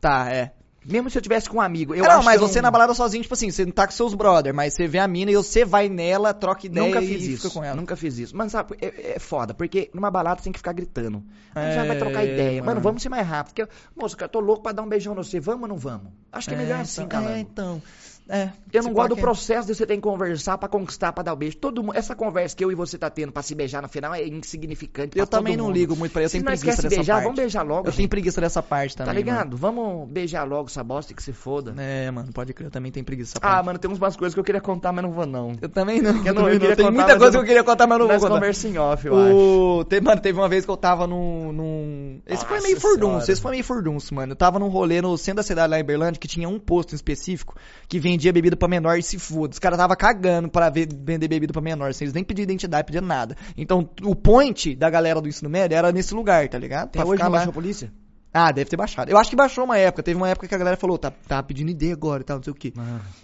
Tá, é. Mesmo se eu tivesse com um amigo. Eu É, não, acho mas eu você na balada sozinho, tipo assim, você não tá com seus brother, mas você vê a mina e você vai nela, troca ideia Nunca e fiz fica isso. com ela. Nunca fiz isso. Mano, sabe, é, é foda, porque numa balada você tem que ficar gritando. Aí É, já vai trocar ideia. Mano. mano. vamos ser mais rápido. Porque, moço, cara, tô louco pra dar um beijão no você. Vamos ou não vamos? Acho que é, melhor assim, então, cara. É, então. É, Eu não gosto do processo de você ter que conversar pra conquistar, pra dar o beijo. Todo mundo, essa conversa que eu e você tá tendo pra se beijar no final é insignificante. Eu também não mundo. ligo muito pra isso, eu Se tenho preguiça dessa beijar, parte. vamos beijar logo. Eu tenho gente. preguiça dessa parte Tá também. ligado? Vamos beijar logo essa bosta que se foda. Mano. É, mano, pode crer, eu também tenho preguiça dessa Ah, parte. mano, tem umas coisas que eu queria contar, mas não vou não. Eu também não. Eu não- eu queria Tem contar, muita coisa eu que eu queria contar, mas não vou contar. conversa em off, eu acho. O... Te- Mano, teve uma vez que eu tava num. num... Esse foi meio furdunço, esse foi meio furdunço, mano. Eu tava num rolê no centro da cidade lá em Berlândia que tinha um posto específico que vendia bebida pra menor e se foda. Os caras tava cagando pra ver- vender bebida pra menor, sem eles nem pediam identidade, pediam nada. Então, o point da galera do ensino médio era nesse lugar, tá ligado? Até Pra hoje ficar não lá. baixou a polícia? Ah, deve ter baixado. Eu acho que baixou uma época. Teve uma época que a galera falou, tá, tá pedindo ID agora e tal, não sei o quê.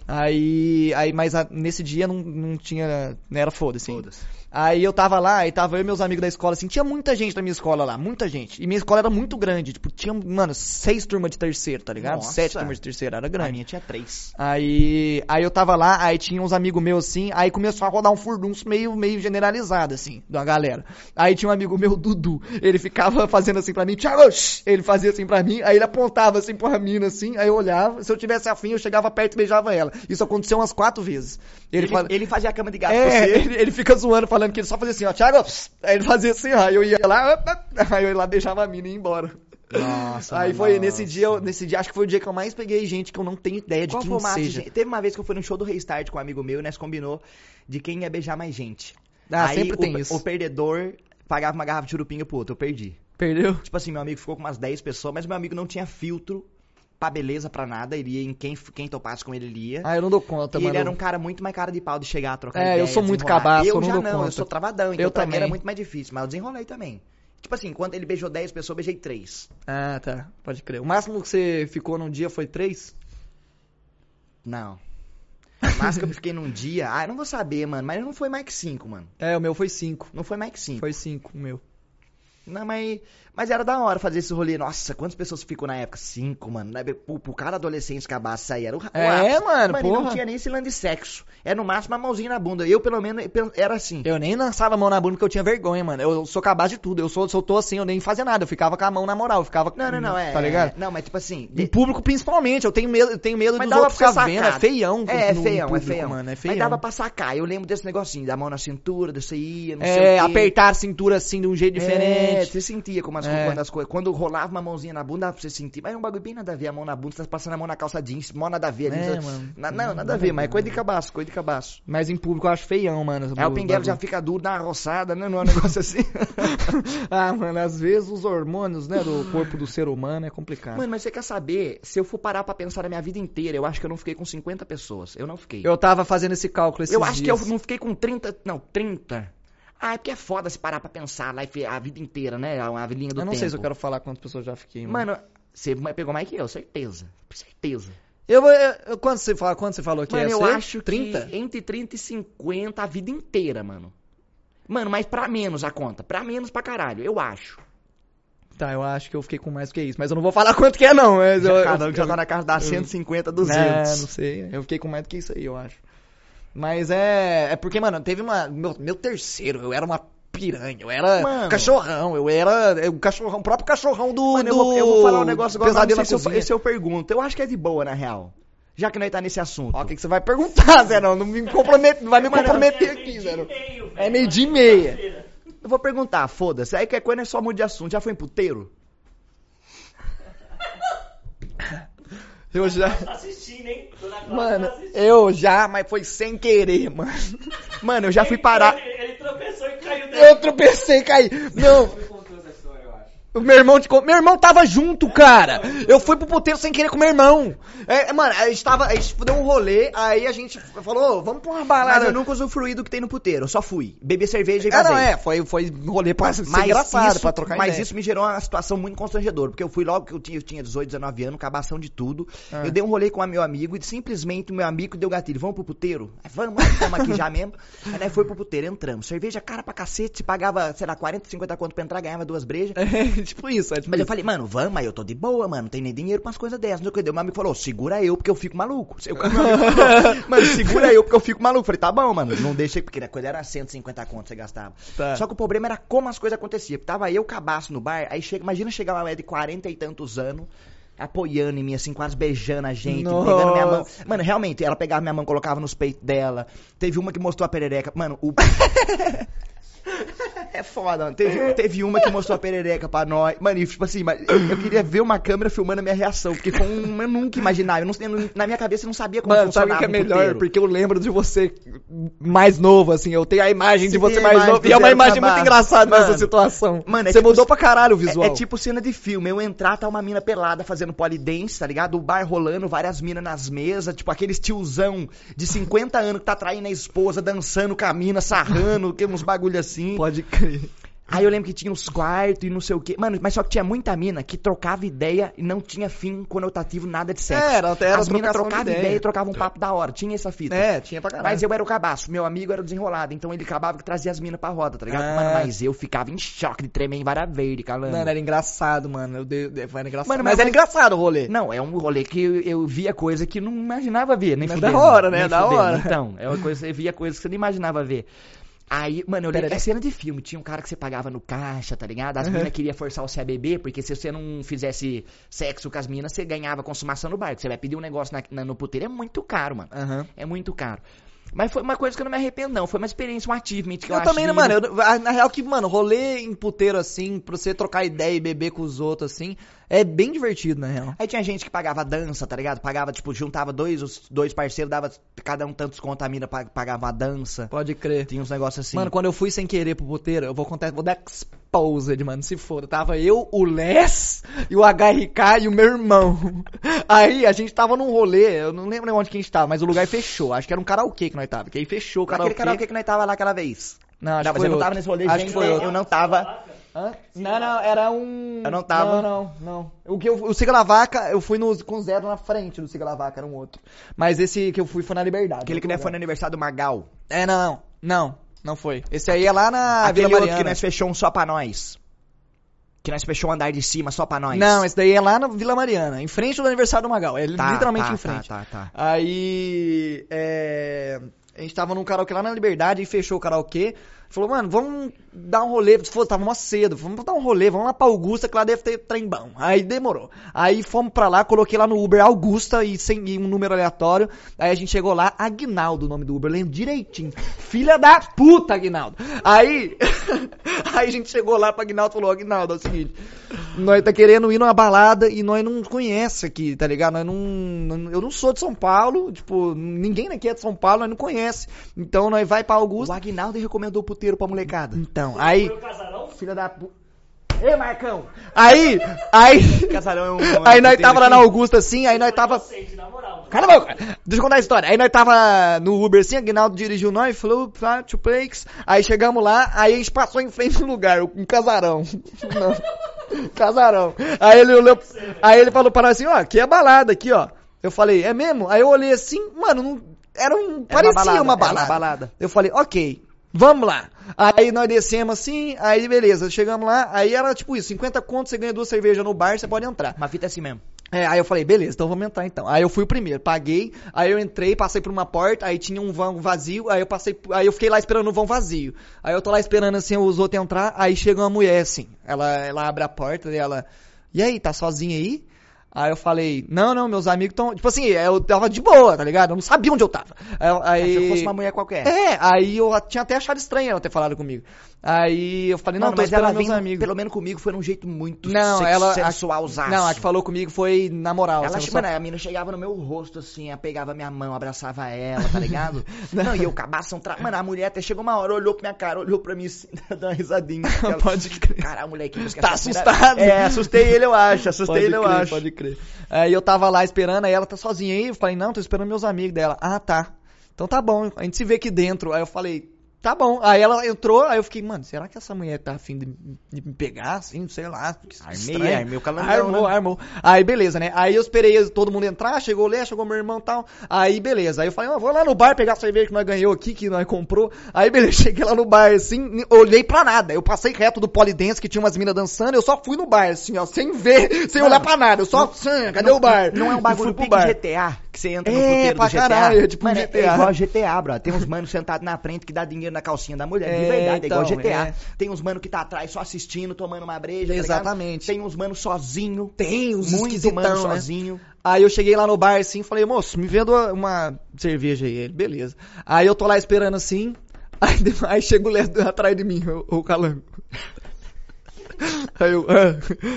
Aí, aí mas a- nesse dia não, não tinha, não era foda-se. ainda. Foda-se. Aí eu tava lá, e tava eu e meus amigos da escola, assim, tinha muita gente na minha escola lá, muita gente. E minha escola era muito grande, tipo, tinha, mano, seis turmas de terceiro, tá ligado? Nossa. Sete turmas de terceiro, era A grande. minha tinha três. Aí, aí eu tava lá, aí tinha uns amigos meus assim, aí começou a rodar um furdunço meio, meio generalizado, assim, da galera. Aí tinha um amigo meu, Dudu, ele ficava fazendo assim pra mim, Thiago, ele fazia assim pra mim, aí ele apontava assim pra mina, assim, aí eu olhava, se eu tivesse afim, eu chegava perto e beijava ela. Isso aconteceu umas quatro vezes. Ele, Ele, fala... ele fazia a cama de gato É, pra você. ele, ele fica zoando, falando que ele só fazia assim, ó, Thiago, pss, aí ele fazia assim, ó, aí eu ia lá, aí eu ia lá, beijava a mina e ia embora. Nossa, Aí foi, nossa. nesse dia, eu- nesse dia, acho que foi o dia que eu mais peguei gente que eu não tenho ideia de Qual quem formato, seja. gente? Teve uma vez que eu fui no show do Restart com um amigo meu e nós combinou de quem ia beijar mais gente. Ah, Aí sempre o, tem isso. O perdedor pagava uma garrafa de churupinga pro outro, eu perdi. Perdeu? Tipo assim, meu amigo ficou com umas 10 pessoas, mas meu amigo não tinha filtro pra beleza, pra nada. Ele ia em quem, quem topasse com ele, ele ia. Ah, eu não dou conta, e mano. ele era um cara muito mais cara de pau de chegar a trocar É, ideia, eu sou muito cabaço, eu eu não já dou não, conta. eu sou travadão, então Eu pra mim era também. muito mais difícil, mas eu desenrolei também. Tipo assim, quando ele beijou 10 pessoas, eu beijei 3. Ah, tá. Pode crer. O máximo que você ficou num dia foi três? Não. Mas que eu fiquei num dia, ah, eu não vou saber, mano, mas não foi mais que 5, mano. É, o meu foi cinco. Não foi mais que 5. Foi cinco, o meu. Não, mas, mas era da hora fazer esse rolê. Nossa, quantas pessoas ficam na época? Cinco, mano. Pro, pro cara adolescente acabar de sair. Era o, o É, ápice. mano, Mano, e não porra. tinha nem esse lance de sexo. Era no máximo uma mãozinha na bunda. Eu, pelo menos, era assim. Eu nem lançava a mão na bunda porque eu tinha vergonha, mano. Eu sou capaz de tudo. Eu sou, eu tô assim, eu nem fazia nada. Eu ficava com a mão na moral. Eu ficava. Não, não, não, é. Tá ligado? é- não, mas tipo assim. Em público, principalmente. Eu tenho medo, eu tenho medo Mas dos outros ficar vendo. É feião. É, é no- feião, é público, feião. Mano, é feião. Mas dava pra sacar. Eu lembro desse negocinho, da mão na cintura, desse ia, não sei o É, quê. apertar a cintura assim de um jeito É, diferente. você sentia como as, É. quando as coisas. Quando rolava uma mãozinha na bunda, dava pra você sentir. Mas é um bagulho bem nada a ver, a mão na bunda, você tá passando a mão na calça jeans, mó nada a ver. ali, É, você- mano. Na- não, nada a ver, mas é coisa de cabaço, coisa de cabaço. Mas em público eu acho feião, mano. Aí o pinguelo já fica duro, dá uma roçada, né? Não é um negócio assim. ah, mano, às vezes os hormônios, né, do corpo do ser humano é complicado. Mano, mas você quer saber? Se eu for parar pra pensar na minha vida inteira, eu acho que eu não fiquei com 50 pessoas. Eu não fiquei. Eu tava fazendo esse cálculo esses Eu acho que eu dias. não fiquei com 30. Não, 30. Ah, é porque é foda se parar pra pensar lá e fe- a vida inteira, né? A linha do Eu não tempo. sei se eu quero falar quantas pessoas já fiquei, mano. Mano, você pegou mais que eu, certeza. Certeza. Eu, vou- eu, eu- quando você fala, quando você falou que Mano, ia eu ser? acho 30? que entre 30 e 50 a vida inteira, mano. Mano, mas pra menos a conta. Pra menos pra caralho, eu acho. Tá, eu acho que eu fiquei com mais do que isso, mas eu não vou falar quanto que é não, mas eu, Cada eu, um já tá na casa das 150, É, 200. não sei. Eu fiquei com mais do que isso aí, eu acho. Mas é. É porque, mano, teve uma. Meu, meu terceiro, eu era uma piranha, eu era Mano. cachorrão, eu era. O cachorrão, o próprio cachorrão do. Mano, eu do vou, eu vou falar um negócio agora, mas não sei na se eu, se eu pergunto. Eu acho que é de boa, na real. Já que nós tá nesse assunto. Ó, o que, que você vai perguntar, Zé? Não, não me compromete, não vai me comprometer aqui, Zé. É meio dia e meia. Eu vou perguntar, foda-se. Aí que é coisa é só muda de assunto. Já foi em puteiro? Eu já. Assistindo, hein? Mano, tá assistindo. eu já, mas foi sem querer, mano. Mano, eu já fui parar. Ele, ele tropeçou e caiu Eu dentro. tropecei e caí. Não, Me contou essa história, eu acho. O meu irmão, con- meu irmão tava junto, cara. Eu fui pro puteiro sem querer com meu irmão. É, mano, a gente tava, a gente deu um rolê, aí a gente falou, "Ô, vamos pra uma Mas balada. eu nunca usufruí do que tem no puteiro. Eu só fui. Beber cerveja e É, não, vazei. é, foi, foi um rolê pra ser Mas engraçado, isso, pra trocar mas ideia. isso me gerou uma situação muito constrangedora, porque eu fui logo que eu tinha, eu tinha 18, 19 anos, cabação de tudo. Ah. Eu dei um rolê com o meu amigo e simplesmente o meu amigo deu gatilho. Vamos pro puteiro? Aí, Vamos, estamos aqui já mesmo. Aí nós foi pro puteiro, entramos. Cerveja cara pra cacete, se pagava, sei lá, 40, 50 conto pra entrar, ganhava duas brejas. É, tipo isso, é tipo Mas eu isso. falei, mano, vamos, mas eu tô de boa, mano, não tem nem dinheiro pra umas coisas dessas. Não sei o que. Meu amigo falou, segura eu, porque eu fico maluco. Eu, falou, mano, segura eu, porque eu fico maluco. Eu falei, tá bom, mano, não deixa, porque a coisa era 150 conto que você gastava. Tá. Só que o problema era como as coisas aconteciam. Porque tava eu, cabaço no bar, aí chega, imagina chegar uma mulher de 40 e tantos anos, apoiando em mim, assim, quase beijando a gente, Nossa. pegando minha mão. Mano, realmente, ela pegava minha mão, colocava nos peitos dela. Teve uma que mostrou a perereca. Mano, o. É foda, mano. Teve, teve uma que mostrou a perereca pra nós. Mano, e tipo assim, eu, queria ver uma câmera filmando a minha reação, porque foi um. Eu nunca imaginava. Eu não, na minha cabeça eu não sabia como Mano, sabe o funcionava que é melhor? Porque eu lembro de você mais novo, assim. Eu tenho a imagem de Você mais novo. E é uma imagem muito engraçada nessa Mano, situação. mano, é você tipo- mudou pra caralho o visual. É, é tipo cena de filme. Eu entrar, tá uma mina pelada fazendo polidense, tá ligado? O bar rolando, várias minas nas mesas, tipo aqueles tiozão de 50 anos que tá traindo a esposa, dançando com a mina, sarrando, que uns bagulho assim. Pode crer. Aí eu lembro que tinha uns quartos e não sei o quê. Mano, mas só que tinha muita mina que trocava ideia e não tinha fim conotativo nada de sexo. É, era- era As minas trocavam ideia. ideia e trocavam um papo da hora. Tinha essa fita. É, tinha pra caralho. Mas eu era o cabaço, meu amigo era o desenrolado, então ele acabava que trazia as minas pra roda, tá ligado? Ah. Mano, mas eu ficava em choque de tremer em vara verde, calando. Mano, era engraçado, mano. Eu dei, era engraçado. Mano, mas, mas- era engraçado o rolê. Não, é um rolê que eu, eu via coisa que não imaginava ver, nem Mas fudendo. da hora, né? Da fudendo. hora. Então, é uma coisa, você via coisas que você não imaginava ver. Aí, mano, eu lembro, é cena de filme, tinha um cara que você pagava no caixa, tá ligado? As Uhum. minas queriam forçar você a beber, porque se você não fizesse sexo com as minas, você ganhava consumação no bar. que Você vai pedir um negócio na- na- no puteiro, é muito caro, mano. Aham. É muito caro. Mas foi uma coisa que eu não me arrependo, não. Foi uma experiência, um achievement que eu, Eu, também, que- mano? eu- na real que, mano, rolê em puteiro assim, pra você trocar ideia e beber com os outros assim, é bem divertido, na real. Aí tinha gente que pagava dança, tá ligado? Pagava, tipo, juntava dois, os dois parceiros, dava cada um tantos conto, a mina pa- pagava a dança. Pode crer. Tinha uns negócios assim. Mano, quando eu fui sem querer pro puteiro, eu vou contar, vou dar exposed, mano, se for. Tava eu, o Les, e o HRK e o meu irmão. Aí a gente tava num rolê, eu não lembro onde que a gente tava, mas o lugar fechou. Acho que era um karaokê que nós tava, que aí fechou o Aquele karaokê. karaokê que nós tava lá aquela vez. Não, acho Não, mas foi eu não outro. tava nesse rolê, Acho gente, que foi outro. eu não tava. Hã? Não, não, era um. Eu não tava. Não, não, não. O que eu, o Siga La Vaca, eu fui no, com zero na frente do Siga La Vaca, era um outro. Mas esse que eu fui foi na Liberdade. Aquele que nós foi no aniversário do Magal. É, não, não. Não, não foi. Esse aí é lá na Aquele Vila outro Mariana. que nós fechou um só pra nós. Que nós fechou o andar de cima só pra nós. Não, esse daí é lá na Vila Mariana, em frente do aniversário do Magal. É Tá, literalmente tá, em frente. Tá, tá, tá. Aí, é, a gente tava num karaokê lá na Liberdade e fechou o karaokê. Falou, mano, vamos dar um rolê. Se fosse, tava mó cedo. Vamos dar um rolê, vamos lá pra Augusta, que lá deve ter trem bom. Aí demorou. Aí fomos pra lá, coloquei lá no Uber Augusta e sem e um número aleatório. Aí a gente chegou lá, Aguinaldo, o nome do Uber, lembro direitinho. Filha da puta, Aguinaldo. Aí, aí a gente chegou lá pra Aguinaldo e falou, Aguinaldo, é o seguinte, nós tá querendo ir numa balada e nós não conhece aqui, tá ligado? Nós não, eu não sou de São Paulo, tipo, ninguém aqui é de São Paulo, nós não conhece. Então nós vai pra O Augusta. Aguinaldo recomendou o puteiro pra molecada. Então, aí, filha da. Ei, Marcão! Aí, aí, Casarão é um. aí nós tava lá na Augusta assim, aí nós tava Inocente, na moral. Cala a boca! Deixa eu contar a história. Aí nós tava no Uber assim, Aguinaldo dirigiu nós, falou, tá, two plaques. Aí chegamos lá, aí a gente passou em frente no lugar, um casarão. Não. Casarão. Aí ele olhou, aí ele falou para nós assim, ó, aqui é balada, aqui, ó. Eu falei, é mesmo? Aí eu olhei assim, mano, não, era um, Era parecia balada, uma era balada. uma balada. Eu falei, ok, vamos lá. Aí nós descemos assim, aí beleza, chegamos lá, aí era tipo isso, 50 contos, você ganha duas cervejas no bar, você pode entrar. Uma fita assim mesmo. É, aí eu falei, beleza, então vamos entrar então. Aí eu fui o primeiro, paguei, aí eu entrei, passei por uma porta, aí tinha um vão vazio, aí eu passei, aí eu fiquei lá esperando o vão vazio. Aí eu tô lá esperando assim os outros entrar, aí chega uma mulher assim, ela, ela abre a porta e ela, e aí, tá sozinha aí? Aí eu falei, não, não, meus amigos estão, tipo assim, eu tava de boa, tá ligado? Eu não sabia onde eu tava. Aí, Aí... aí Se eu fosse uma mulher qualquer. é, aí eu tinha até achado estranho ela ter falado comigo. Aí eu falei, não, tô mas ela meus vem, amigos. pelo menos comigo, foi num jeito muito Não, ela- sensualzaço. Não, a que falou comigo foi na moral. Ela, assim, eu mano, só- a mina chegava no meu rosto, assim, pegava minha mão, abraçava ela, tá ligado? não, e eu cabação... Tra... Mano, a mulher até chegou uma hora, olhou pra minha cara, olhou pra mim assim, deu uma risadinha. Ela- Pode crer. Caralho, moleque, isso que Tá assustado? É, assustei ele, eu acho, assustei Pode ele, eu crer, acho. Pode crer. Aí eu tava lá esperando, aí ela tá sozinha aí. Eu falei, não, tô esperando meus amigos dela. Ah, tá. Então tá bom, a gente se vê aqui dentro. Aí eu falei, tá bom. Aí ela entrou, aí eu fiquei, mano, será que essa mulher tá afim de, de me pegar, assim, sei lá. que Armei, estranho. armei o calandrão, Armou, né? armou. Aí beleza, né? Aí eu esperei todo mundo entrar, chegou o Lé, chegou meu irmão e tal. Aí beleza. Aí eu falei, ó, vou lá no bar pegar a cerveja que nós ganhou aqui, que nós comprou. Aí beleza, cheguei lá no bar assim, olhei pra nada. Eu passei reto do polidense que tinha umas minas dançando, eu só fui no bar, assim, ó, sem ver, sem olhar pra nada. Eu só, "Hum, cadê o bar? Não é um bagulho pro bar. GTA, que você entra no É, puteiro pra do GTA. caralho, é tipo um Mano, GTA. É igual GTA, bro. Tem uns manos sentados na frente que dá dinheiro na calcinha da mulher. de É, verdade, é igual então, GTA. é. Tem uns manos que tá atrás só assistindo, tomando uma breja. tá? Exatamente. Tem uns manos sozinho. Tem os muito mano né? sozinho. Aí eu cheguei lá no bar assim, falei, moço, me vendo uma cerveja aí. Ele, beleza. Aí eu tô lá esperando assim, aí, de- aí chega o Léo atrás de mim, o, o calango. Aí eu, ah.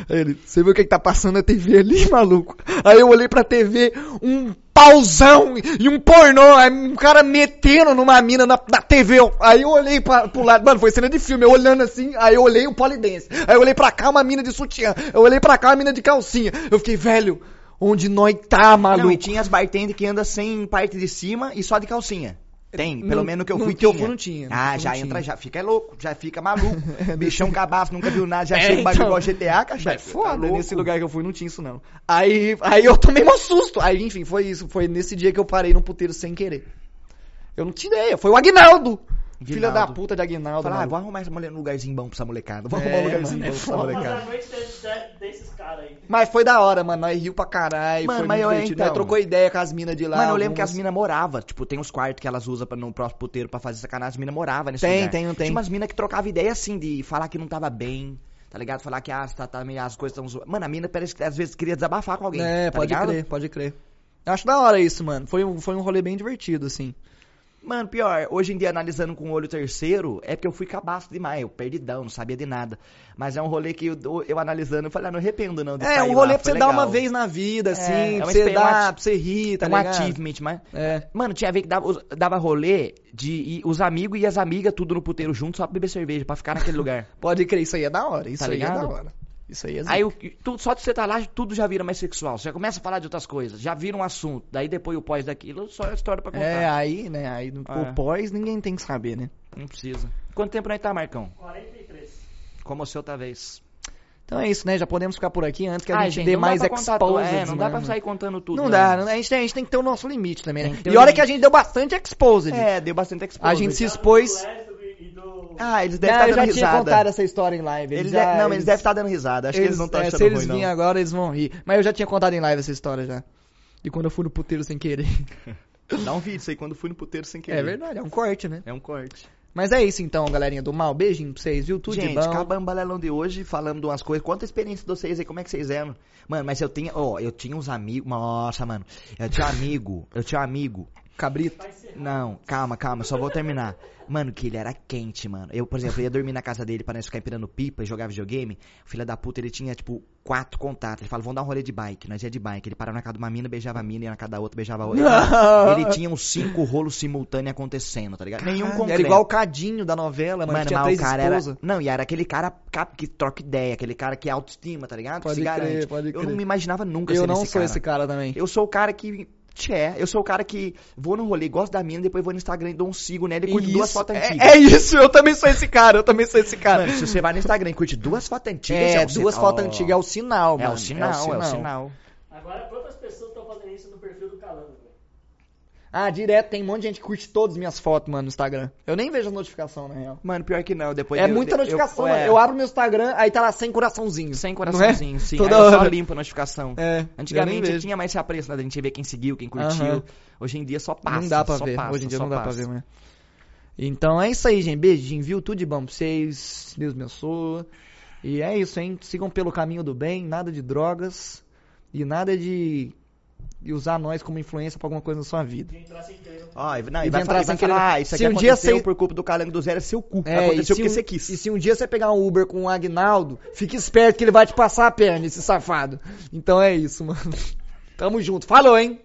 Aí ele, você viu o que, que tá passando na TV ali, maluco? Aí eu olhei pra TV, um pauzão e um pornô, aí um cara metendo numa mina na, na TV. Aí eu olhei pra, pro lado, mano, foi cena de filme, eu olhando assim, aí eu olhei o polidense. Aí eu olhei pra cá, uma mina de sutiã. Eu olhei pra cá, uma mina de calcinha. Eu fiquei, velho, onde nós tá, maluco? Não, e tinha as bartenders que anda sem parte de cima e só de calcinha. Tem, pelo Não- menos que eu no fui que eu tinha. fui não tinha, no Ah, eu já não entra, tinha. já fica louco, já fica maluco. Bichão cabaço, nunca viu nada, já É, chega um bagulho então. igual GTA, cachorro. É foda, nesse lugar que eu fui não tinha isso não. Aí, aí eu tomei um susto. Aí, enfim, foi isso. Foi nesse dia que eu parei num puteiro sem querer. Eu não tinha ideia. Foi o Aguinaldo. Filha da puta de Aguinaldo. Falar, ah, vou arrumar essa mulher num lugarzinho bom pra essa molecada. Vou É, arrumar um lugarzinho mano, é bom pra essa molecada. a noite de- de- desses caras aí. Mas foi da hora, mano. Nós riu pra caralho. Mano, foi mas eu- então. Nós trocou ideia com as minas de lá. Mano, eu lembro que as algumas- minas moravam. Tipo, tem os quartos que elas usam pra, no próximo puteiro pra fazer sacanagem. As minas moravam nesse Tem, lugar. tem, tem. Tinha umas minas que trocavam ideia assim, de falar que não tava bem. Tá ligado? Falar que ah, tá, tá, meio- as coisas estão zoando. Mano, a mina parece que às vezes queria desabafar com alguém. É, tá pode ligado? crer, pode crer. Eu acho da hora isso, mano. Foi um, foi um rolê bem divertido, assim. Mano, pior, hoje em dia, analisando com o olho terceiro, é porque eu fui cabaço demais, eu perdidão, não sabia de nada. Mas é um rolê que eu, eu analisando, eu falei, ah, não arrependo não É, um rolê lá, pra você dar uma legal. vez na vida, assim. é pra uma você dar, pra você rir, tá É um ligado? achievement, mas... É. Mano, tinha vez que dava, dava rolê de ir os amigos e as amigas tudo no puteiro junto só pra beber cerveja, pra ficar naquele lugar. Pode crer, isso aí é da hora. Isso Tá aí é ligado? da hora. Isso aí é Aí, o, tu, só de você tá lá, tudo já vira mais sexual. Você já começa a falar de outras coisas, já vira um assunto. Daí depois o pós daquilo, só é história pra contar. É, aí, né? Aí no É. o pós ninguém tem que saber, né? Não precisa. Quanto tempo nós tá, Marcão? 43. Como o seu, talvez. Então é isso, né? Já podemos ficar por aqui antes que a Ah, gente, gente, dê mais pra exposed. É, não dá pra mano. sair contando tudo. Não né? dá, não- a gente, tem, a gente tem que ter o nosso limite também, né? E olha que a limite. gente deu bastante exposed. É, deu bastante exposed. A gente se expôs. Ah, eles devem Não, estar eu já dando tinha risada. contado essa história em live. Eles já- de- Não, mas eles devem estar dando risada. Acho que eles não estão é, achando Se eles ruim, não. virem agora, eles vão rir. Mas eu já tinha contado em live essa história já. De quando eu fui no puteiro sem querer. Dá um vídeo isso aí quando fui no puteiro sem querer. É verdade, é um corte, né? É um corte. Mas é isso então, galerinha do mal. Beijinho pra vocês, viu? Tudo Gente, de bom. acabamos o balelão de hoje falando de umas coisas. Conta a experiência de vocês aí, como é que vocês eram. Mano, mas eu tinha, ó, eu tinha uns amigos. Nossa, mano. Eu tinha um amigo, eu tinha um amigo. Cabrito. Não, calma, calma, só vou terminar. Mano, que ele era quente, mano. Eu, por exemplo, ia dormir na casa dele pra nós ficar empinando pipa e jogar videogame. O filho da puta, ele tinha, tipo, quatro contatos. Ele falou, vamos dar um rolê de bike. Nós ia de bike. Ele parava na casa de uma mina, beijava a mina, ia na casa da outra, beijava a outra. Não. Ele tinha uns cinco rolos simultâneos acontecendo, tá ligado? Nenhum concreto. Era igual o Cadinho da novela, mano. Mano, tinha mas o cara esposas. era. Não, e era aquele cara que troca ideia, aquele cara que é autoestima, tá ligado? Pode que se crer, garante. pode Eu crer. não me imaginava nunca Eu ser não esse sou cara. esse cara também. Eu sou o cara que. Tchê, eu sou o cara que vou no rolê, gosto da mina, depois vou no Instagram e dou um sigo nela e curto duas Isso, fotos é- antigas. É, isso, eu também sou esse cara, eu também sou esse cara. Mano, se você vai no Instagram e curte duas fotos antigas, é, já você duas fotos antigas é o sinal, É mano. o sinal, é o sinal. Agora, quantas pessoas estão fazendo isso no perfil do Calango, velho? Ah, direto, tem um monte de gente que curte todas as minhas fotos, mano, no Instagram. Eu nem vejo as notificações, na real. Mano, pior que não, depois é eu- muita notificação, eu, mano. é, Eu abro meu Instagram, aí tá lá sem coraçãozinho. Sem coraçãozinho, é? sim. Toda Aí eu só hora. limpo a notificação. É, Antigamente tinha mais esse apreço, né? A gente vê quem seguiu, quem curtiu. Hoje em dia só passa. não dá pra ver. passa, Hoje em dia não dá passa. pra ver, né? Então é isso aí, gente. Beijinho, viu? Tudo de bom pra vocês. Deus abençoe. E é isso, hein? Sigam pelo caminho do bem, nada de drogas e nada de, de usar nós como influência pra alguma coisa na sua vida. Ó, e- não, E e vai, entrar falar, sem querer- ah, isso Se aqui um dia aconteceu você- por culpa do calango do zero, é seu cu. É, aconteceu e se porque um- você quis. E se um dia você pegar um Uber com o Agnaldo, fique esperto que ele vai te passar a perna, esse safado. Então é isso, mano. Tamo junto. Falou, hein?